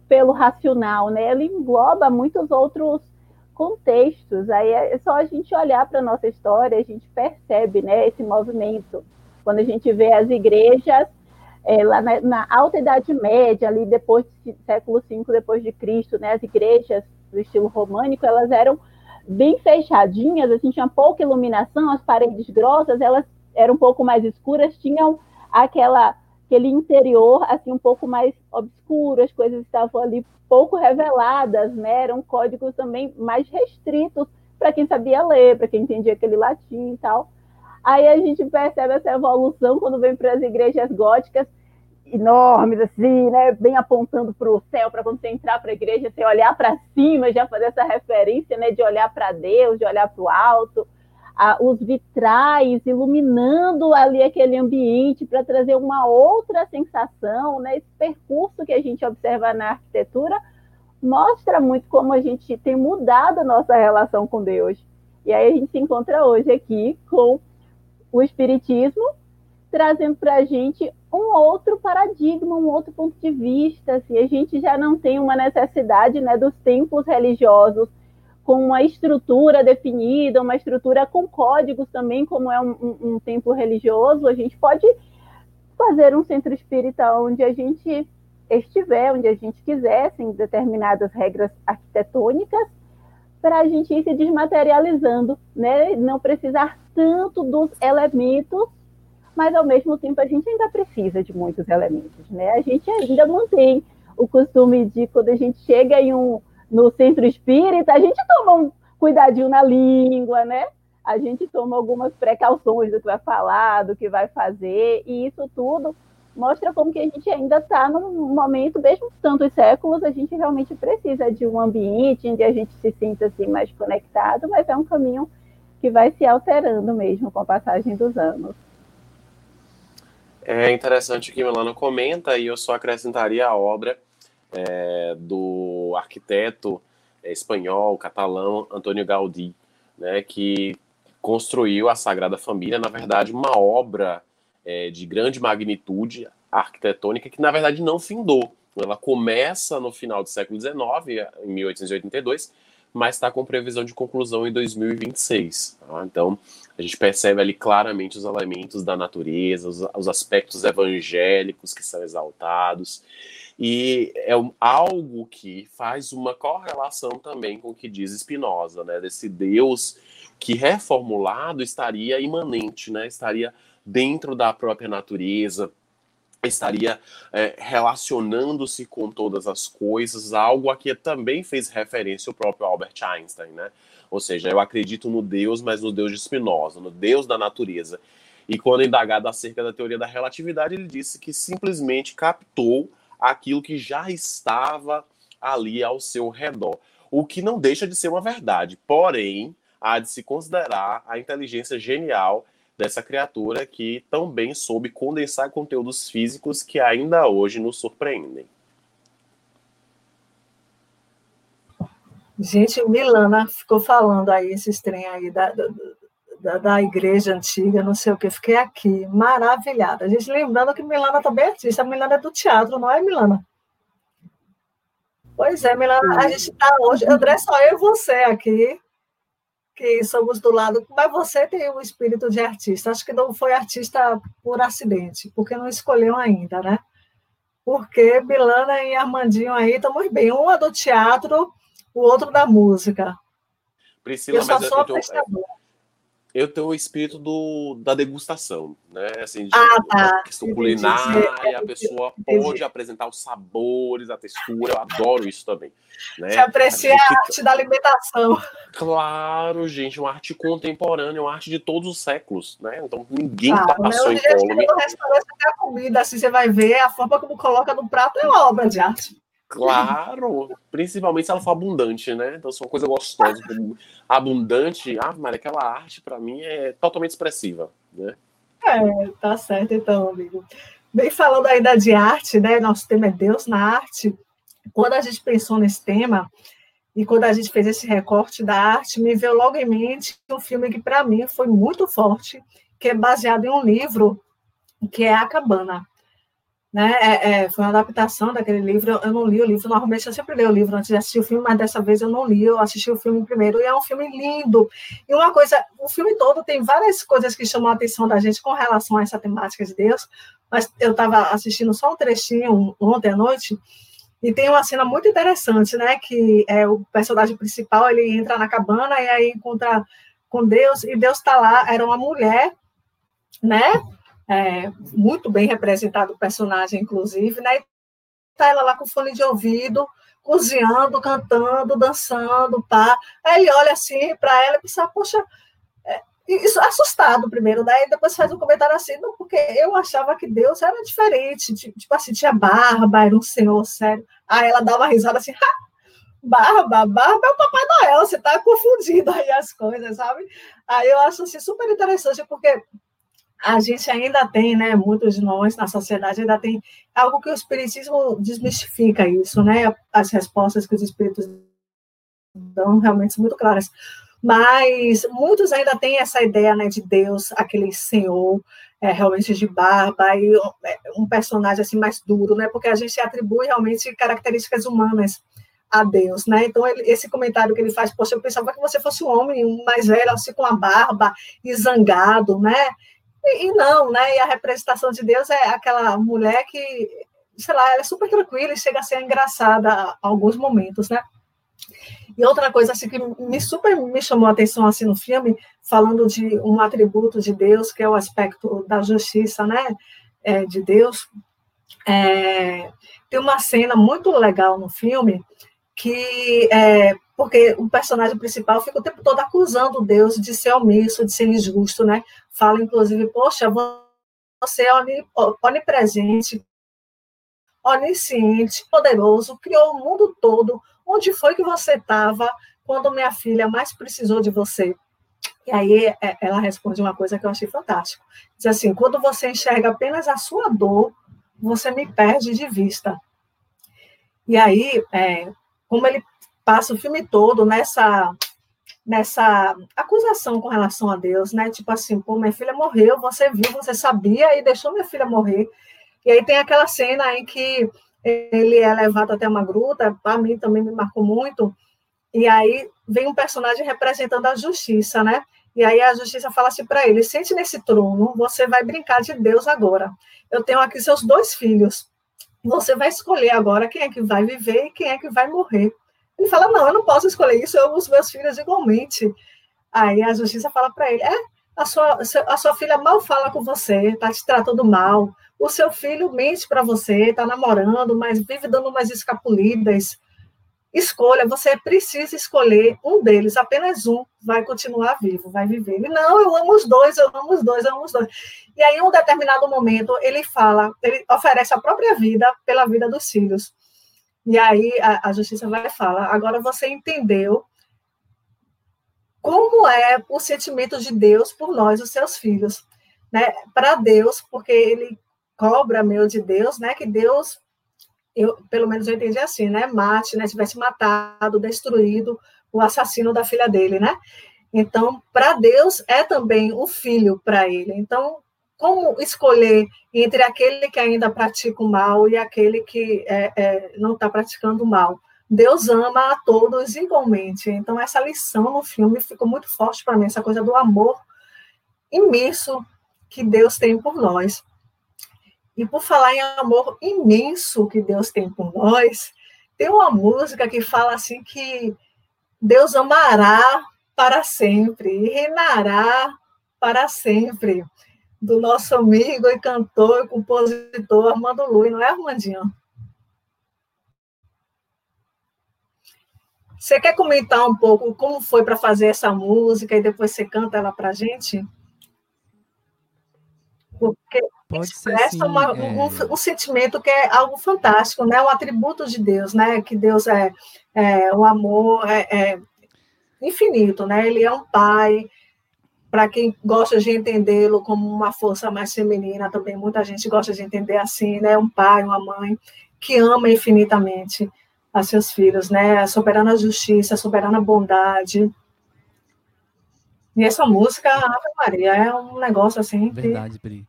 pelo racional, né? Ele engloba muitos outros contextos. Aí é só a gente olhar para a nossa história, a gente percebe né, esse movimento. Quando a gente vê as igrejas é, lá na, na, Alta Idade Média, ali depois do século V depois de Cristo, né, as igrejas do estilo românico, elas eram bem fechadinhas, assim, tinha pouca iluminação, as paredes grossas, elas eram um pouco mais escuras, tinham aquela aquele interior assim um pouco mais obscuro, as coisas estavam ali pouco reveladas, né? Eram códigos também mais restritos para quem sabia ler, para quem entendia aquele latim e tal. Aí a gente percebe essa evolução quando vem para as igrejas góticas enormes, assim, né? Bem apontando para o céu, para quando você entrar para a igreja, você olhar para cima, já fazer essa referência, né? De olhar para Deus, de olhar para o alto os vitrais iluminando ali aquele ambiente para trazer uma outra sensação, né? Esse percurso que a gente observa na arquitetura mostra muito como a gente tem mudado a nossa relação com Deus. E aí a gente se encontra hoje aqui com o Espiritismo, trazendo para a gente um outro paradigma, um outro ponto de vista. Assim, a gente já não tem uma necessidade né, dos templos religiosos com uma estrutura definida, uma estrutura com códigos também, como é um, um, um templo religioso, a gente pode fazer um centro espírita onde a gente estiver, onde a gente quiser, sem determinadas regras arquitetônicas, para a gente ir se desmaterializando, né? não precisar tanto dos elementos, mas ao mesmo tempo a gente ainda precisa de muitos elementos. Né? A gente ainda mantém o costume de, quando a gente chega em um, no centro espírita, a gente toma um cuidadinho na língua, né? A gente toma algumas precauções do que vai falar, do que vai fazer, e isso tudo mostra como que a gente ainda está num momento, mesmo tantos séculos, a gente realmente precisa de um ambiente onde a gente se sinta assim mais conectado, mas é um caminho que vai se alterando mesmo com a passagem dos anos. É interessante que Milano comenta, e eu só acrescentaria a obra é, do arquiteto é, espanhol, catalão, Antônio Gaudí, né, que construiu a Sagrada Família, na verdade, uma obra é, de grande magnitude arquitetônica que, na verdade, não findou. Ela começa no final do século XIX, em 1882, mas está com previsão de conclusão em 2026. Tá? Então, a gente percebe ali claramente os elementos da natureza, os, os aspectos evangélicos que são exaltados. E é algo que faz uma correlação também com o que diz Spinoza, né? Desse Deus que reformulado estaria imanente, né? Estaria dentro da própria natureza, estaria é, relacionando-se com todas as coisas, algo a que também fez referência o próprio Albert Einstein, né? Ou seja, eu acredito no Deus, mas no Deus de Spinoza, no Deus da natureza. E quando indagado acerca da teoria da relatividade, ele disse que simplesmente captou aquilo que já estava ali ao seu redor. O que não deixa de ser uma verdade, porém, há de se considerar a inteligência genial dessa criatura que também soube condensar conteúdos físicos que ainda hoje nos surpreendem. Gente, Milana ficou falando aí esses trem aí da, da, da, igreja antiga, não sei o que, fiquei aqui, maravilhada. A gente lembrando que Milana também é artista, a Milana é do teatro, não é, Milana? Pois é, Milana, a gente está hoje, André, só eu e você aqui, que somos do lado, mas você tem um espírito de artista. Acho que não foi artista por acidente, porque não escolheu ainda, né? Porque Milana e Armandinho aí estamos bem. Um é do teatro, o outro da música. Priscila, eu só sou eu, eu, eu tenho o espírito do, da degustação, né? Assim, de, ah, tá. questão culinária, a pessoa entendi. pode apresentar os sabores, a textura, eu adoro isso também. Né? Você aprecia a, a arte da alimentação. Claro, gente, uma arte contemporânea, uma arte de todos os séculos, né? Então ninguém ah, passou incólume. No restaurante a comida, assim, você vai ver, a forma como coloca no prato é uma obra de arte. Claro, principalmente se ela for abundante, né? Então, se é uma coisa gostosa, abundante, ah, mas aquela arte para mim é totalmente expressiva, né? É, tá certo então, amigo. Bem falando ainda de arte, né? Nosso tema é Deus na arte. Quando a gente pensou nesse tema e quando a gente fez esse recorte da arte, me veio logo em mente um filme que para mim foi muito forte, que é baseado em um livro que é A Cabana né? É, é, foi uma adaptação daquele livro. Eu, não li o livro, normalmente eu sempre leio o livro antes de assistir o filme, mas dessa vez eu não li, eu assisti o filme primeiro, e é um filme lindo. E uma coisa, o filme todo tem várias coisas que chamam a atenção da gente com relação a essa temática de Deus, mas eu estava assistindo só um trechinho ontem à noite, e tem uma cena muito interessante, né? Que é o personagem principal, ele entra na cabana e aí encontra com Deus, e Deus está lá, era uma mulher, né? É, muito bem representado o personagem, inclusive, né? Tá ela lá com fone de ouvido, cozinhando, cantando, dançando, pá. Aí ele olha assim para ela e pensa, poxa, é, isso assustado primeiro, né? depois faz um comentário assim, não, porque eu achava que Deus era diferente, tipo assim, tinha barba, era um senhor sério. Aí ela dá uma risada assim, barba, barba é o Papai Noel, você tá confundindo aí as coisas, sabe? Aí eu acho assim, super interessante, porque a gente ainda tem, né, muitos de nós na sociedade ainda tem algo que o espiritismo desmistifica isso, né? As respostas que os espíritos dão realmente são muito claras. Mas muitos ainda têm essa ideia, né, de Deus, aquele senhor é, realmente de barba e é, um personagem assim mais duro, né? Porque a gente atribui realmente características humanas a Deus, né? Então, ele, esse comentário que ele faz, poxa, eu pensava que você fosse um homem mais velho, assim, com a barba e zangado, né? E, e, não, né? E a representação de Deus é aquela mulher que, sei lá, ela é super tranquila e chega a ser engraçada a alguns momentos, né? E outra coisa assim que me super me chamou a atenção assim no filme, falando de um atributo de Deus, que é o aspecto da justiça, né? É, de Deus. É, tem uma cena muito legal no filme que é, porque o personagem principal fica o tempo todo acusando Deus de ser omisso, de ser injusto, né? Fala, inclusive, poxa, você é onipresente, onisciente, poderoso, criou o mundo todo. Onde foi que você estava quando minha filha mais precisou de você? E aí é, ela responde uma coisa que eu achei fantástico. Diz assim: quando você enxerga apenas a sua dor, você me perde de vista. E aí, é, como ele passa o filme todo nessa nessa acusação com relação a Deus, né? Tipo assim, pô, minha filha morreu, você viu, você sabia e deixou minha filha morrer. E aí tem aquela cena em que ele é levado até uma gruta, para mim também me marcou muito. E aí vem um personagem representando a justiça, né? E aí a justiça fala assim para ele: sente nesse trono, você vai brincar de Deus agora. Eu tenho aqui seus dois filhos. Você vai escolher agora quem é que vai viver e quem é que vai morrer. Ele fala: Não, eu não posso escolher isso, eu amo os meus filhos igualmente. Aí a justiça fala para ele: É, a sua, a sua filha mal fala com você, está te tratando mal. O seu filho mente para você, está namorando, mas vive dando umas escapulidas. Escolha, você precisa escolher um deles, apenas um vai continuar vivo, vai viver. Ele, não, eu amo os dois, eu amo os dois, eu amo os dois. E aí, em um determinado momento, ele fala, ele oferece a própria vida pela vida dos filhos. E aí a, a justiça vai falar: agora você entendeu como é o sentimento de Deus por nós, os seus filhos, né? Para Deus, porque ele cobra meu de Deus, né? Que Deus, eu pelo menos eu entendi assim, né? Mate, né? Tivesse matado, destruído o assassino da filha dele, né? Então, para Deus é também o filho para ele. Então, como escolher entre aquele que ainda pratica o mal e aquele que é, é, não está praticando o mal? Deus ama a todos igualmente. Então, essa lição no filme ficou muito forte para mim, essa coisa do amor imenso que Deus tem por nós. E por falar em amor imenso que Deus tem por nós, tem uma música que fala assim que Deus amará para sempre e reinará para sempre, do nosso amigo e cantor e compositor Armando Lui, não é, Armandinho? Você quer comentar um pouco como foi para fazer essa música e depois você canta ela para a gente? Porque Pode expressa ser, uma, é... um, um, sentimento que é algo fantástico, né? Um atributo de Deus, né? Que Deus é, é o amor é, é infinito, né? Ele é um pai. Para quem gosta de entendê-lo como uma força mais feminina, também muita gente gosta de entender assim, né? Um pai, uma mãe que ama infinitamente a seus filhos, né? A soberana justiça, a soberana bondade. E essa música, Ave Maria, é um negócio assim. Verdade, que... Pri.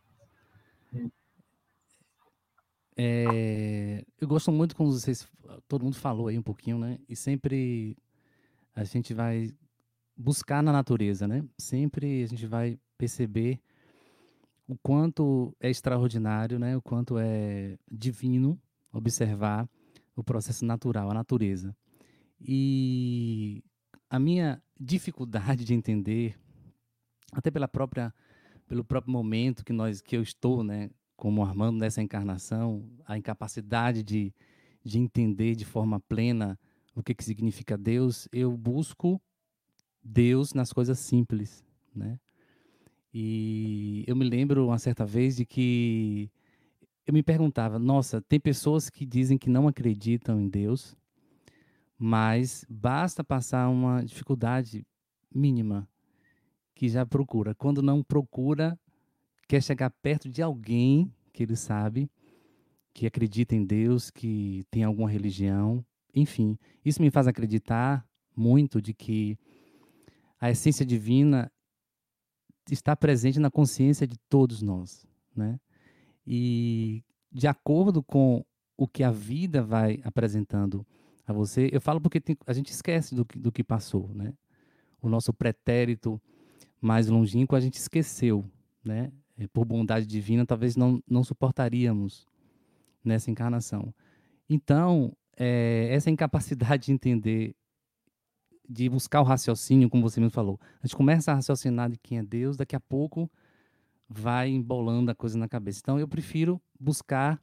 É, eu gosto muito quando vocês, todo mundo falou aí um pouquinho, né? E sempre a gente vai buscar na natureza, né? Sempre a gente vai perceber o quanto é extraordinário, né? O quanto é divino observar o processo natural, a natureza. E a minha dificuldade de entender, até pela própria pelo próprio momento que nós que eu estou, né, como Armando nessa encarnação, a incapacidade de, de entender de forma plena o que, que significa Deus, eu busco Deus nas coisas simples, né? E eu me lembro uma certa vez de que eu me perguntava, nossa, tem pessoas que dizem que não acreditam em Deus, mas basta passar uma dificuldade mínima que já procura. Quando não procura, quer chegar perto de alguém que ele sabe que acredita em Deus, que tem alguma religião, enfim. Isso me faz acreditar muito de que a essência divina está presente na consciência de todos nós, né? E de acordo com o que a vida vai apresentando a você, eu falo porque tem, a gente esquece do que, do que passou, né? O nosso pretérito mais longínquo a gente esqueceu, né? Eh, por bondade divina, talvez não, não suportaríamos nessa encarnação. Então, é, essa incapacidade de entender, de buscar o raciocínio, como você mesmo falou, a gente começa a raciocinar de quem é Deus, daqui a pouco vai embolando a coisa na cabeça. Então, eu prefiro buscar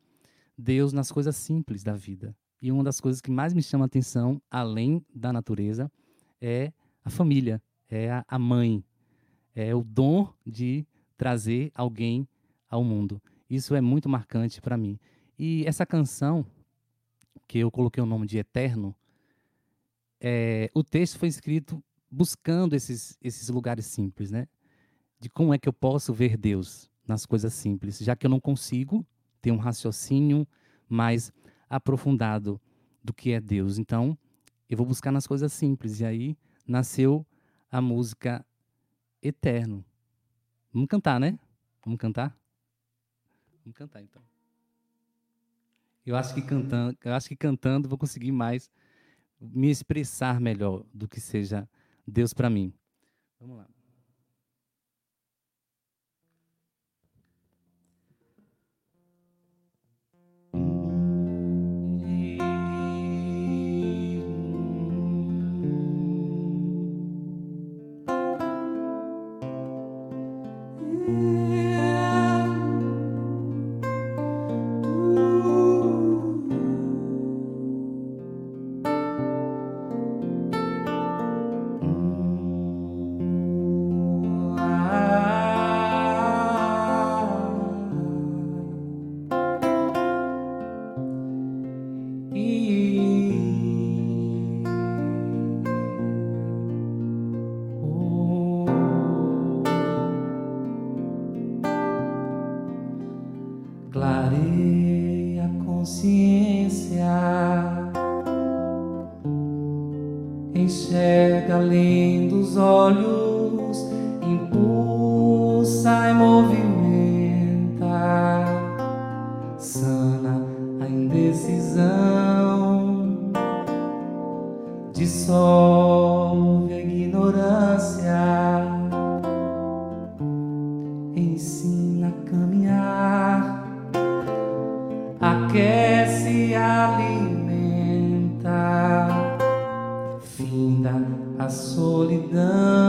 Deus nas coisas simples da vida. E uma das coisas que mais me chama a atenção, além da natureza, é a família, é a, a mãe, é o dom de trazer alguém ao mundo. Isso é muito marcante para mim. E essa canção, que eu coloquei o nome de Eterno, é, o texto foi escrito buscando esses, esses lugares simples, né? De como é que eu posso ver Deus nas coisas simples, já que eu não consigo ter um raciocínio mais aprofundado do que é Deus. Então, eu vou buscar nas coisas simples. E aí nasceu a música Eterno. Vamos cantar, né? Vamos cantar? Vamos cantar então. Eu acho que cantando, eu acho que cantando vou conseguir mais me expressar melhor do que seja Deus para mim. Vamos lá. Ignorância, ensina a caminhar, aquece a a solidão.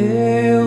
Eu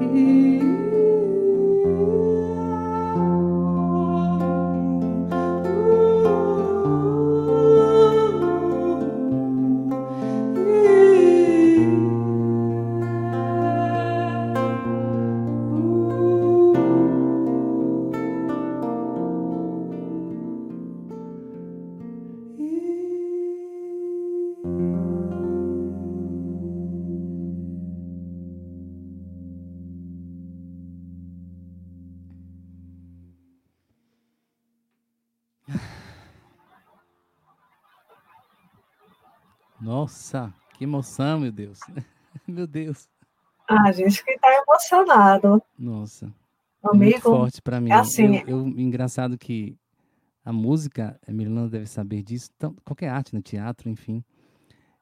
You. Nossa, que emoção, meu Deus. meu Deus. A gente que está emocionado. Nossa. Amigo, muito forte para mim. é assim. Eu, eu- engraçado que a música, a Milena deve saber disso, então, qualquer arte, no teatro, enfim,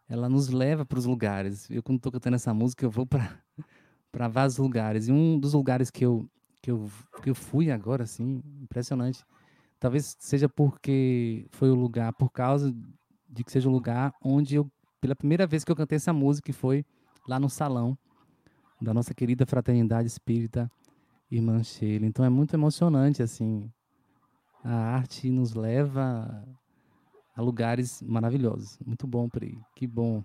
ela nos leva para os lugares. Eu, quando estou cantando essa música, eu vou para para vários lugares. E um dos lugares que eu, que eu, que eu fui agora, assim, impressionante, talvez seja porque foi o lugar, por causa de que seja o lugar onde eu, pela primeira vez que eu cantei essa música, que foi lá no salão da nossa querida fraternidade espírita Irmã Sheila. Então é muito emocionante, assim. A arte nos leva a lugares maravilhosos. Muito bom, Pri. Que bom.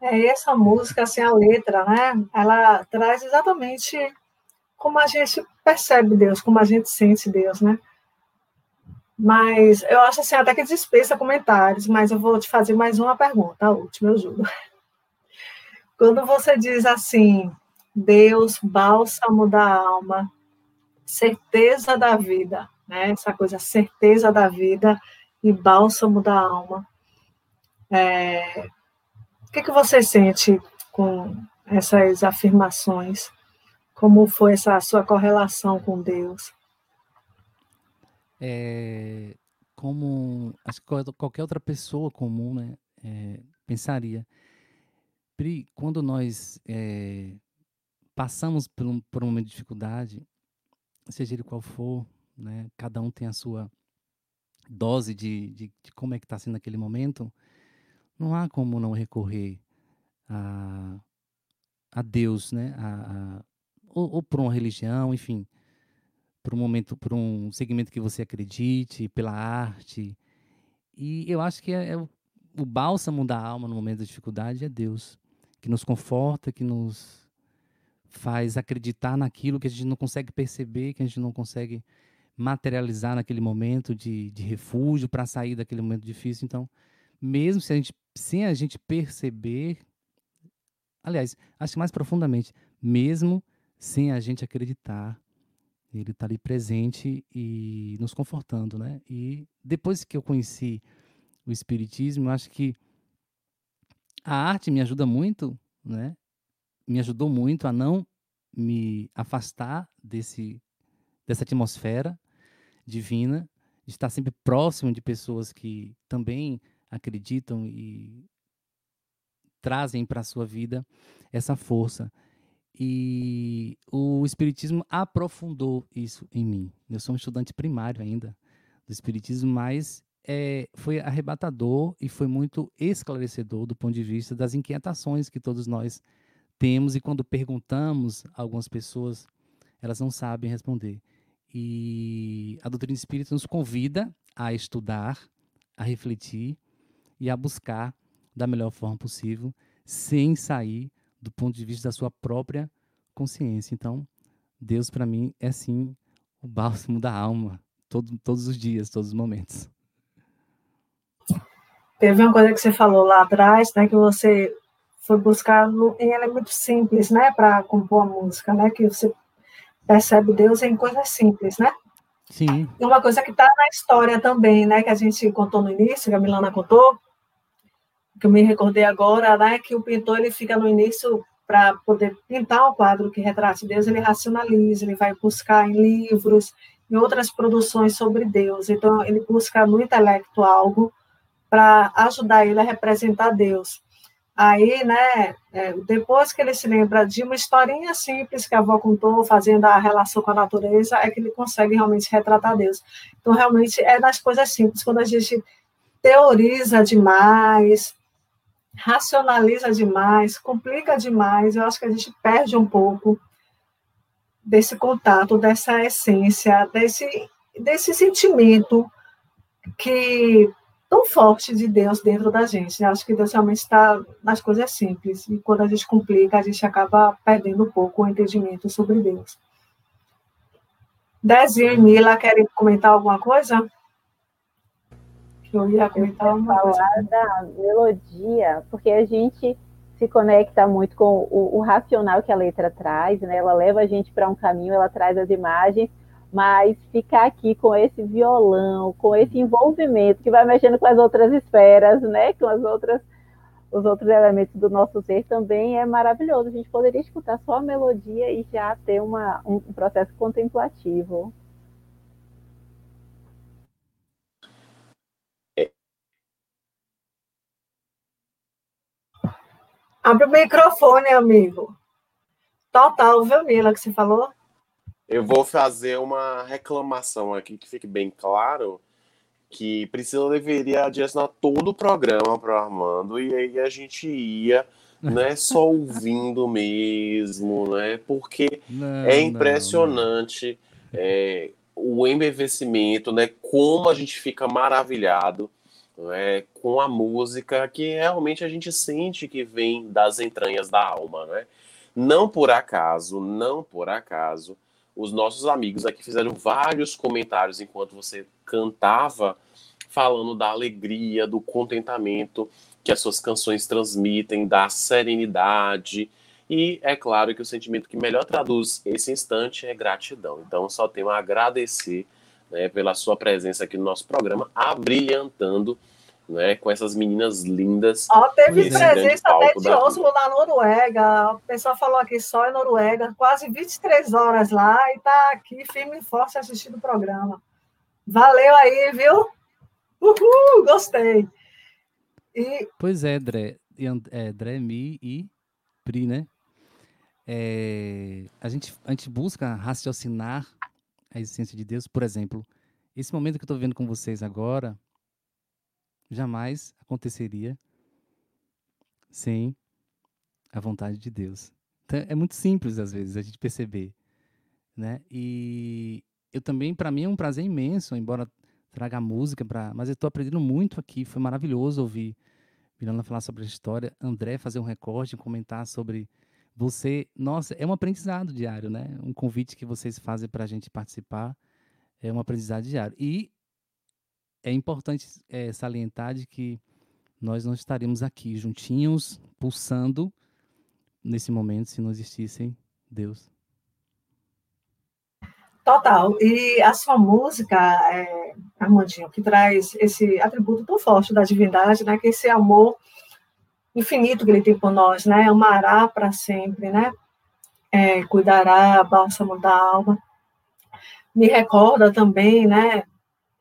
É, essa música, assim, a letra, né? Ela traz exatamente como a gente percebe Deus, como a gente sente Deus, né? Mas eu acho assim, até que dispensa comentários, mas eu vou te fazer mais uma pergunta, a última, eu juro. Quando você diz assim, Deus, bálsamo da alma, certeza da vida, né? Essa coisa, certeza da vida e bálsamo da alma. É, o que, que você sente com essas afirmações? Como foi essa sua correlação com Deus? É, como qualquer outra pessoa comum, né, é, pensaria. Pri, quando nós é, passamos por um, por um momento de dificuldade, seja ele qual for, né, cada um tem a sua dose de, de, de como é que está sendo aquele momento, não há como não recorrer a, a Deus, né, a, a- ou, ou por uma religião, enfim, por um momento, por um segmento que você acredite, pela arte. E eu acho que é, é o, o bálsamo da alma no momento da dificuldade é Deus, que nos conforta, que nos faz acreditar naquilo que a gente não consegue perceber, que a gente não consegue materializar naquele momento de, de refúgio para sair daquele momento difícil. Então, mesmo se a gente, sem a gente perceber, aliás, acho que mais profundamente, mesmo sem a gente acreditar, ele está ali presente e nos confortando, né? E depois que eu conheci o espiritismo, acho que a arte me ajuda muito, né? Me ajudou muito a não me afastar desse dessa atmosfera divina, de estar sempre próximo de pessoas que também acreditam e trazem para a sua vida essa força. E o Espiritismo aprofundou isso em mim. Eu sou um estudante primário ainda do Espiritismo, mas é, foi arrebatador e foi muito esclarecedor do ponto de vista das inquietações que todos nós temos e quando perguntamos a algumas pessoas, elas não sabem responder. E a doutrina espírita nos convida a estudar, a refletir e a buscar da melhor forma possível, sem sair do ponto de vista da sua própria consciência. Então, Deus para mim é sim o bálsamo da alma, todo, todos os dias, todos os momentos. Teve uma coisa que você falou lá atrás, né, que você foi buscar no, em elementos simples, né, para compor a música, né, que você percebe Deus em coisas simples, né? Sim, E uma coisa que está na história também, né, que a gente contou no início, que a Milana contou, que eu me recordei agora, né, que o pintor ele fica no início para poder pintar um quadro que retrate Deus, ele racionaliza, ele vai buscar em livros, em outras produções sobre Deus. Então ele busca no intelecto algo para ajudar ele a representar Deus. Aí, né, é, depois que ele se lembra de uma historinha simples que a avó contou, fazendo a relação com a natureza, é que ele consegue realmente retratar Deus. Então, realmente, é nas coisas simples, quando a gente teoriza demais, racionaliza demais, complica demais, eu acho que a gente perde um pouco desse contato, dessa essência, desse, desse sentimento que tão forte de Deus dentro da gente. Eu acho que Deus realmente está nas coisas simples. E quando a gente complica, a gente acaba perdendo um pouco o entendimento sobre Deus. Dezinho e Mila querem comentar alguma coisa? Eu ia comentar alguma coisa. falar da melodia, porque a gente se conecta muito com o, o racional que a letra traz, né? Ela leva a gente para um caminho, ela traz as imagens, mas ficar aqui com esse violão, com esse envolvimento que vai mexendo com as outras esferas, né, com as outras os outros elementos do nosso ser também é maravilhoso. A gente poderia escutar só a melodia e já ter uma, um processo contemplativo. Abre o microfone, amigo. Total, viu, Mila, que você falou? Eu vou fazer uma reclamação aqui que fique bem claro que Priscila deveria direcionar todo o programa para o Armando e aí a gente ia né, só ouvindo mesmo, né? Porque Não, é impressionante é, o embevecimento, né? Como a gente fica maravilhado né, com a música que realmente a gente sente que vem das entranhas da alma, né? Não por acaso, não por acaso, os nossos amigos aqui fizeram vários comentários enquanto você cantava, falando da alegria, do contentamento que as suas canções transmitem, da serenidade. E é claro que o sentimento que melhor traduz esse instante é gratidão. Então, só tenho a agradecer né, pela sua presença aqui no nosso programa, abrilhantando né, com essas meninas lindas. Ó, teve presença até de da Oslo na Noruega. O pessoal falou aqui só em Noruega, quase 23 horas lá e tá aqui firme e forte assistindo o programa. Valeu aí, viu? Uhul, gostei. E Pois é, Dré, e And- é, Dré, Mi e Pri, né? É, a, gente, a gente busca raciocinar a existência de Deus. Por exemplo, esse momento que eu estou vendo com vocês agora jamais aconteceria sem a vontade de Deus. Então, é muito simples, às vezes, a gente perceber. Né? E eu também, para mim, é um prazer imenso, embora traga música, pra, mas eu estou aprendendo muito aqui. Foi maravilhoso ouvir Milana falar sobre a história, André fazer um recorte, comentar sobre você. Nossa, é um aprendizado diário, né? Um convite que vocês fazem para a gente participar é um aprendizado diário. E é importante eh, salientar de que nós não estaríamos aqui juntinhos, pulsando nesse momento se não existissem Deus. Total. E a sua música, é, Armandinho, que traz esse atributo tão forte da divindade, né? Que é esse amor infinito que ele tem por nós, né? Amará para sempre, né? É, cuidará, bálsamo da alma. Me recorda também, né?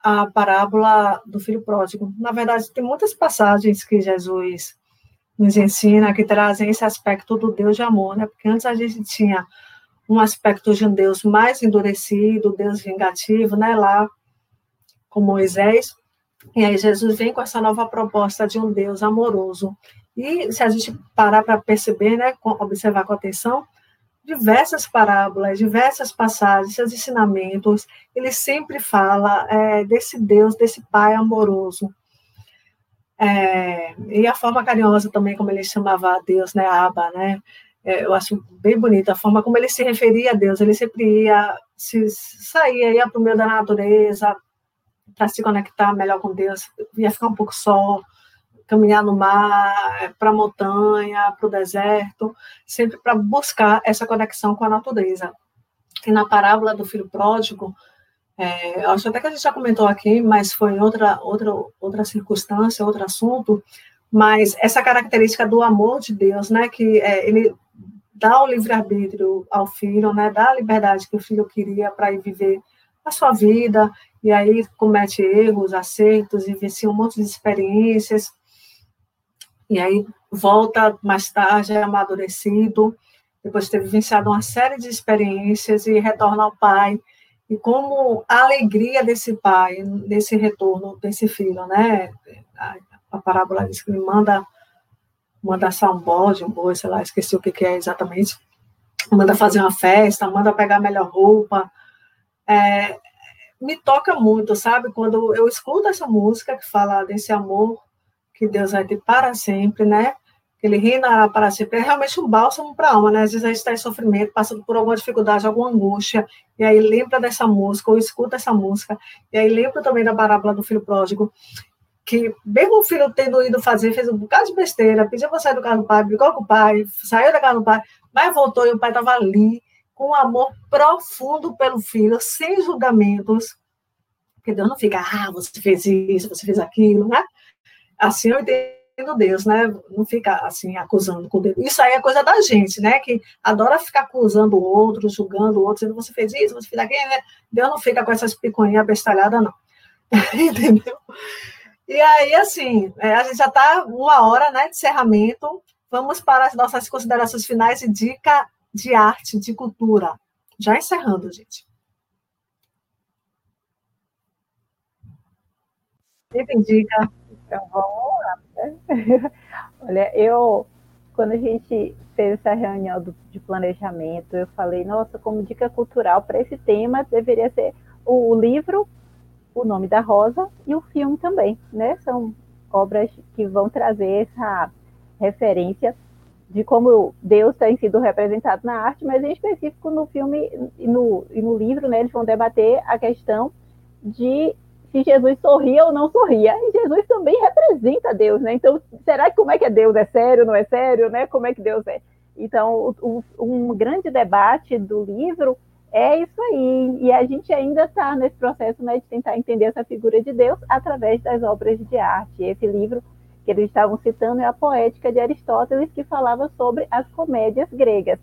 A parábola do filho pródigo. Na verdade, tem muitas passagens que Jesus nos ensina que trazem esse aspecto do Deus de amor, né? Porque antes a gente tinha um aspecto de um Deus mais endurecido, Deus vingativo, né, lá com Moisés. E aí Jesus vem com essa nova proposta de um Deus amoroso. E se a gente parar para perceber, né, observar com atenção, diversas parábolas, diversas passagens, seus ensinamentos, ele sempre fala é, desse Deus, desse Pai amoroso. É, e a forma carinhosa também, como ele chamava a Deus, né, Abba, né, é, eu acho bem bonita a forma como ele se referia a Deus. Ele sempre ia, se saía, ia para o meio da natureza para se conectar melhor com Deus, ia ficar um pouco só, caminhar no mar, para a montanha, para o deserto, sempre para buscar essa conexão com a natureza. E na parábola do filho pródigo, é, acho até que a gente já comentou aqui, mas foi em outra, outra, outra circunstância, outro assunto, mas essa característica do amor de Deus, né, que é, ele dá o livre-arbítrio ao filho, né, dá a liberdade que o filho queria para ir viver a sua vida, e aí comete erros, acertos, vivencia um monte de experiências, e aí volta mais tarde, é amadurecido, depois de ter vivenciado uma série de experiências e retorna ao pai, e como a alegria desse pai, desse retorno desse filho, né, a, a parábola diz que ele manda manda um bode, um boi, sei lá, esqueci o que, que é exatamente, manda fazer uma festa, manda pegar a melhor roupa. É, me toca muito, sabe? Quando eu escuto essa música que fala desse amor que Deus vai ter para sempre, né? Que ele reinará para sempre. É realmente um bálsamo para a alma, né? Às vezes a gente está em sofrimento, passando por alguma dificuldade, alguma angústia, e aí lembra dessa música, ou escuta essa música, e aí lembra também da parábola do filho pródigo, que mesmo o filho tendo ido fazer, fez um bocado de besteira, pediu para sair do carro do pai, brigou com o pai, saiu da casa do pai, mas voltou e o pai estava ali, com um amor profundo pelo filho, sem julgamentos, porque Deus não fica, ah, você fez isso, você fez aquilo, né? Assim eu entendo Deus, né? Não fica assim acusando com dedo. Isso aí é coisa da gente, né? Que adora ficar acusando o outro, julgando o outro, você fez isso, você fez aquilo, né? Deus não fica com essas piconhas bestalhadas, não. Entendeu? E aí, assim, é, a gente já está uma hora né, de encerramento. Vamos para as nossas considerações finais e dica de arte, de cultura. Já encerrando, gente. Quem dica? Então, vamos lá. Né? Olha, eu, quando a gente fez essa reunião do, de planejamento, eu falei, nossa, como dica cultural para esse tema, deveria ser o, o livro O Nome da Rosa e o filme também, né? São obras que vão trazer essa referência de como Deus tem sido representado na arte, mas em específico no filme e no, e no livro, né, eles vão debater a questão de se Jesus sorria ou não sorria. E Jesus também representa Deus, né? Então, será que como é que é Deus? É sério, não é sério, né? Como é que Deus é? Então, o, um grande debate do livro é isso aí. E a gente ainda está nesse processo né, de tentar entender essa figura de Deus através das obras de arte. Esse livro que eles estavam citando é a Poética de Aristóteles, que falava sobre as comédias gregas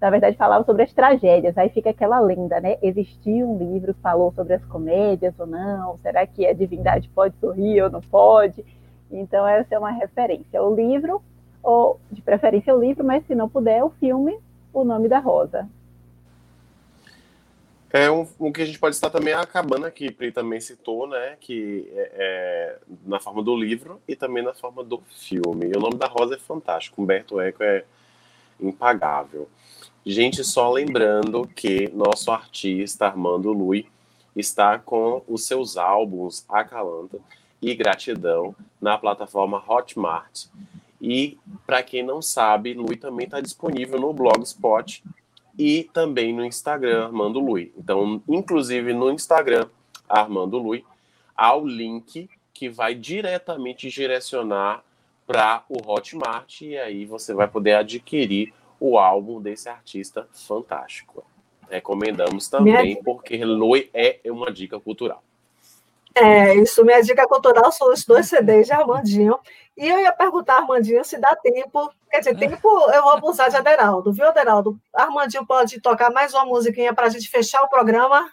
na verdade, falava sobre as tragédias. Aí fica aquela lenda, né? Existia um livro que falou sobre as comédias ou não? Será que a divindade pode sorrir ou não pode? Então, essa é uma referência. O livro, ou de preferência o livro, mas se não puder, o filme O Nome da Rosa. É um, um que a gente pode estar também a cabana que Pri também citou, né? Que é, é, na forma do livro e também na forma do filme. E o nome da Rosa é fantástico. Humberto Eco é impagável. Gente, só lembrando que nosso artista Armando Lui está com os seus álbuns Acalanta e Gratidão na plataforma Hotmart. E, para quem não sabe, Lui também está disponível no Blogspot e também no Instagram, Armando Lui. Então, inclusive no Instagram, Armando Lui, há o link que vai diretamente direcionar para o Hotmart e aí você vai poder adquirir o álbum desse artista fantástico. Recomendamos também, porque Lui é uma dica cultural. É, isso, minha dica cultural são os dois CDs de Armandinho. E eu ia perguntar, Armandinho, se dá tempo. Quer dizer, tempo eu vou abusar de Aderaldo, viu, Aderaldo? Armandinho pode tocar mais uma musiquinha para a gente fechar o programa?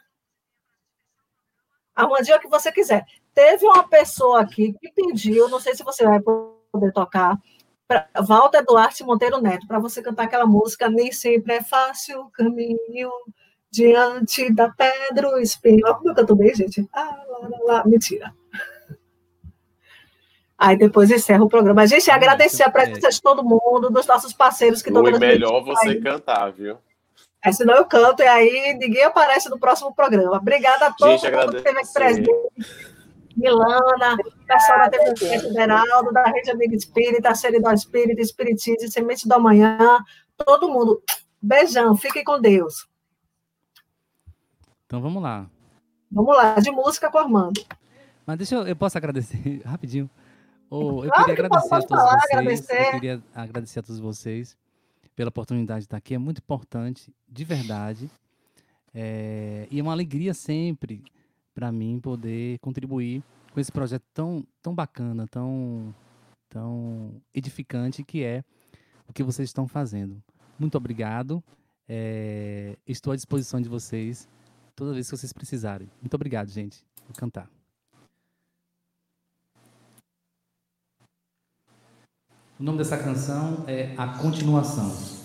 Armandinho, o que você quiser. Teve uma pessoa aqui que pediu, não sei se você vai poder tocar, pra, Walter Duarte Monteiro Neto, para você cantar aquela música Nem Sempre é Fácil Caminho Diante da Pedra Espinho. Olha como eu canto bem, gente. Ah, lá, lá, lá. Mentira. Aí depois encerra o programa. A gente agradecer a presença de todo mundo, dos nossos parceiros que estão É melhor você aí. cantar, viu? É, senão eu canto e aí ninguém aparece no próximo programa. Obrigada a todos que esteve aqui presente. Milana, pessoal da TV Federal, da Rede Amiga Espírita, Seridó Espírita, Espiritismo, Semente do Amanhã, todo mundo. Beijão, fiquem com Deus. Então vamos lá. Vamos lá, de música com Armando. Mas deixa eu, eu posso agradecer rapidinho. Oh, eu claro queria que agradecer a todos falar, vocês. Agradecer. Eu queria agradecer a todos vocês pela oportunidade de estar aqui. É muito importante, de verdade. É, e é uma alegria sempre para mim poder contribuir com esse projeto tão, tão bacana, tão, tão edificante que é o que vocês estão fazendo. Muito obrigado. É, estou à disposição de vocês toda vez que vocês precisarem. Muito obrigado, gente. Vou cantar. O nome dessa canção é A Continuação.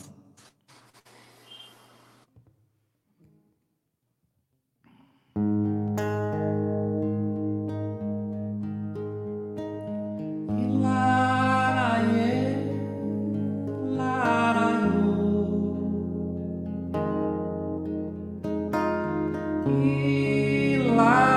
e lá.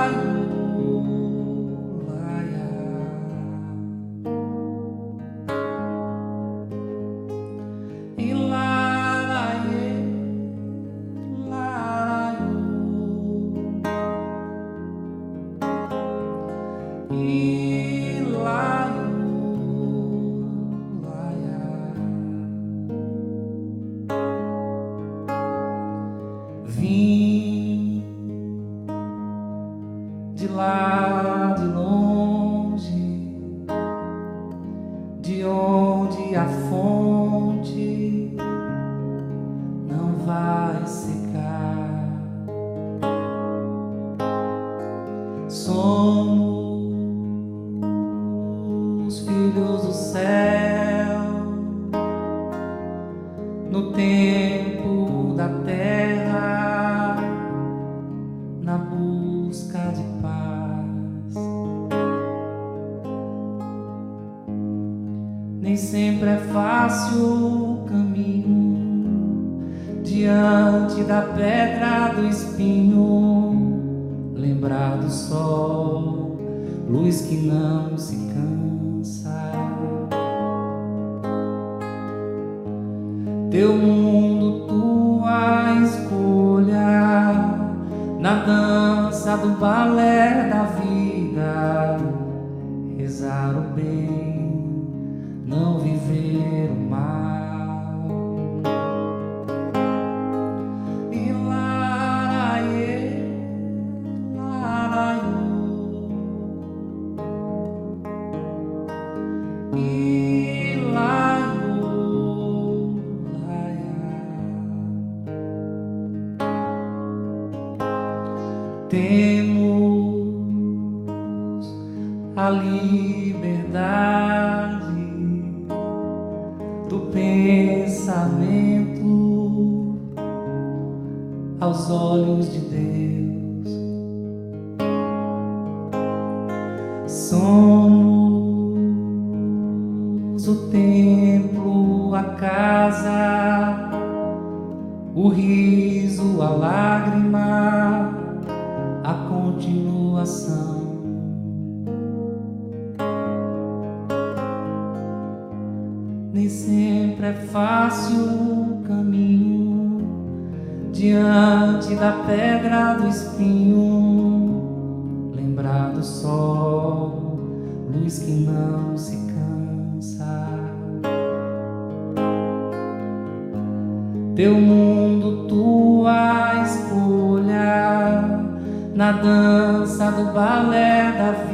pensamento aos olhos de Deus. da pedra do espinho, lembrar do sol, luz que não se cansa. Teu mundo, tua escolha, na dança do balé da vida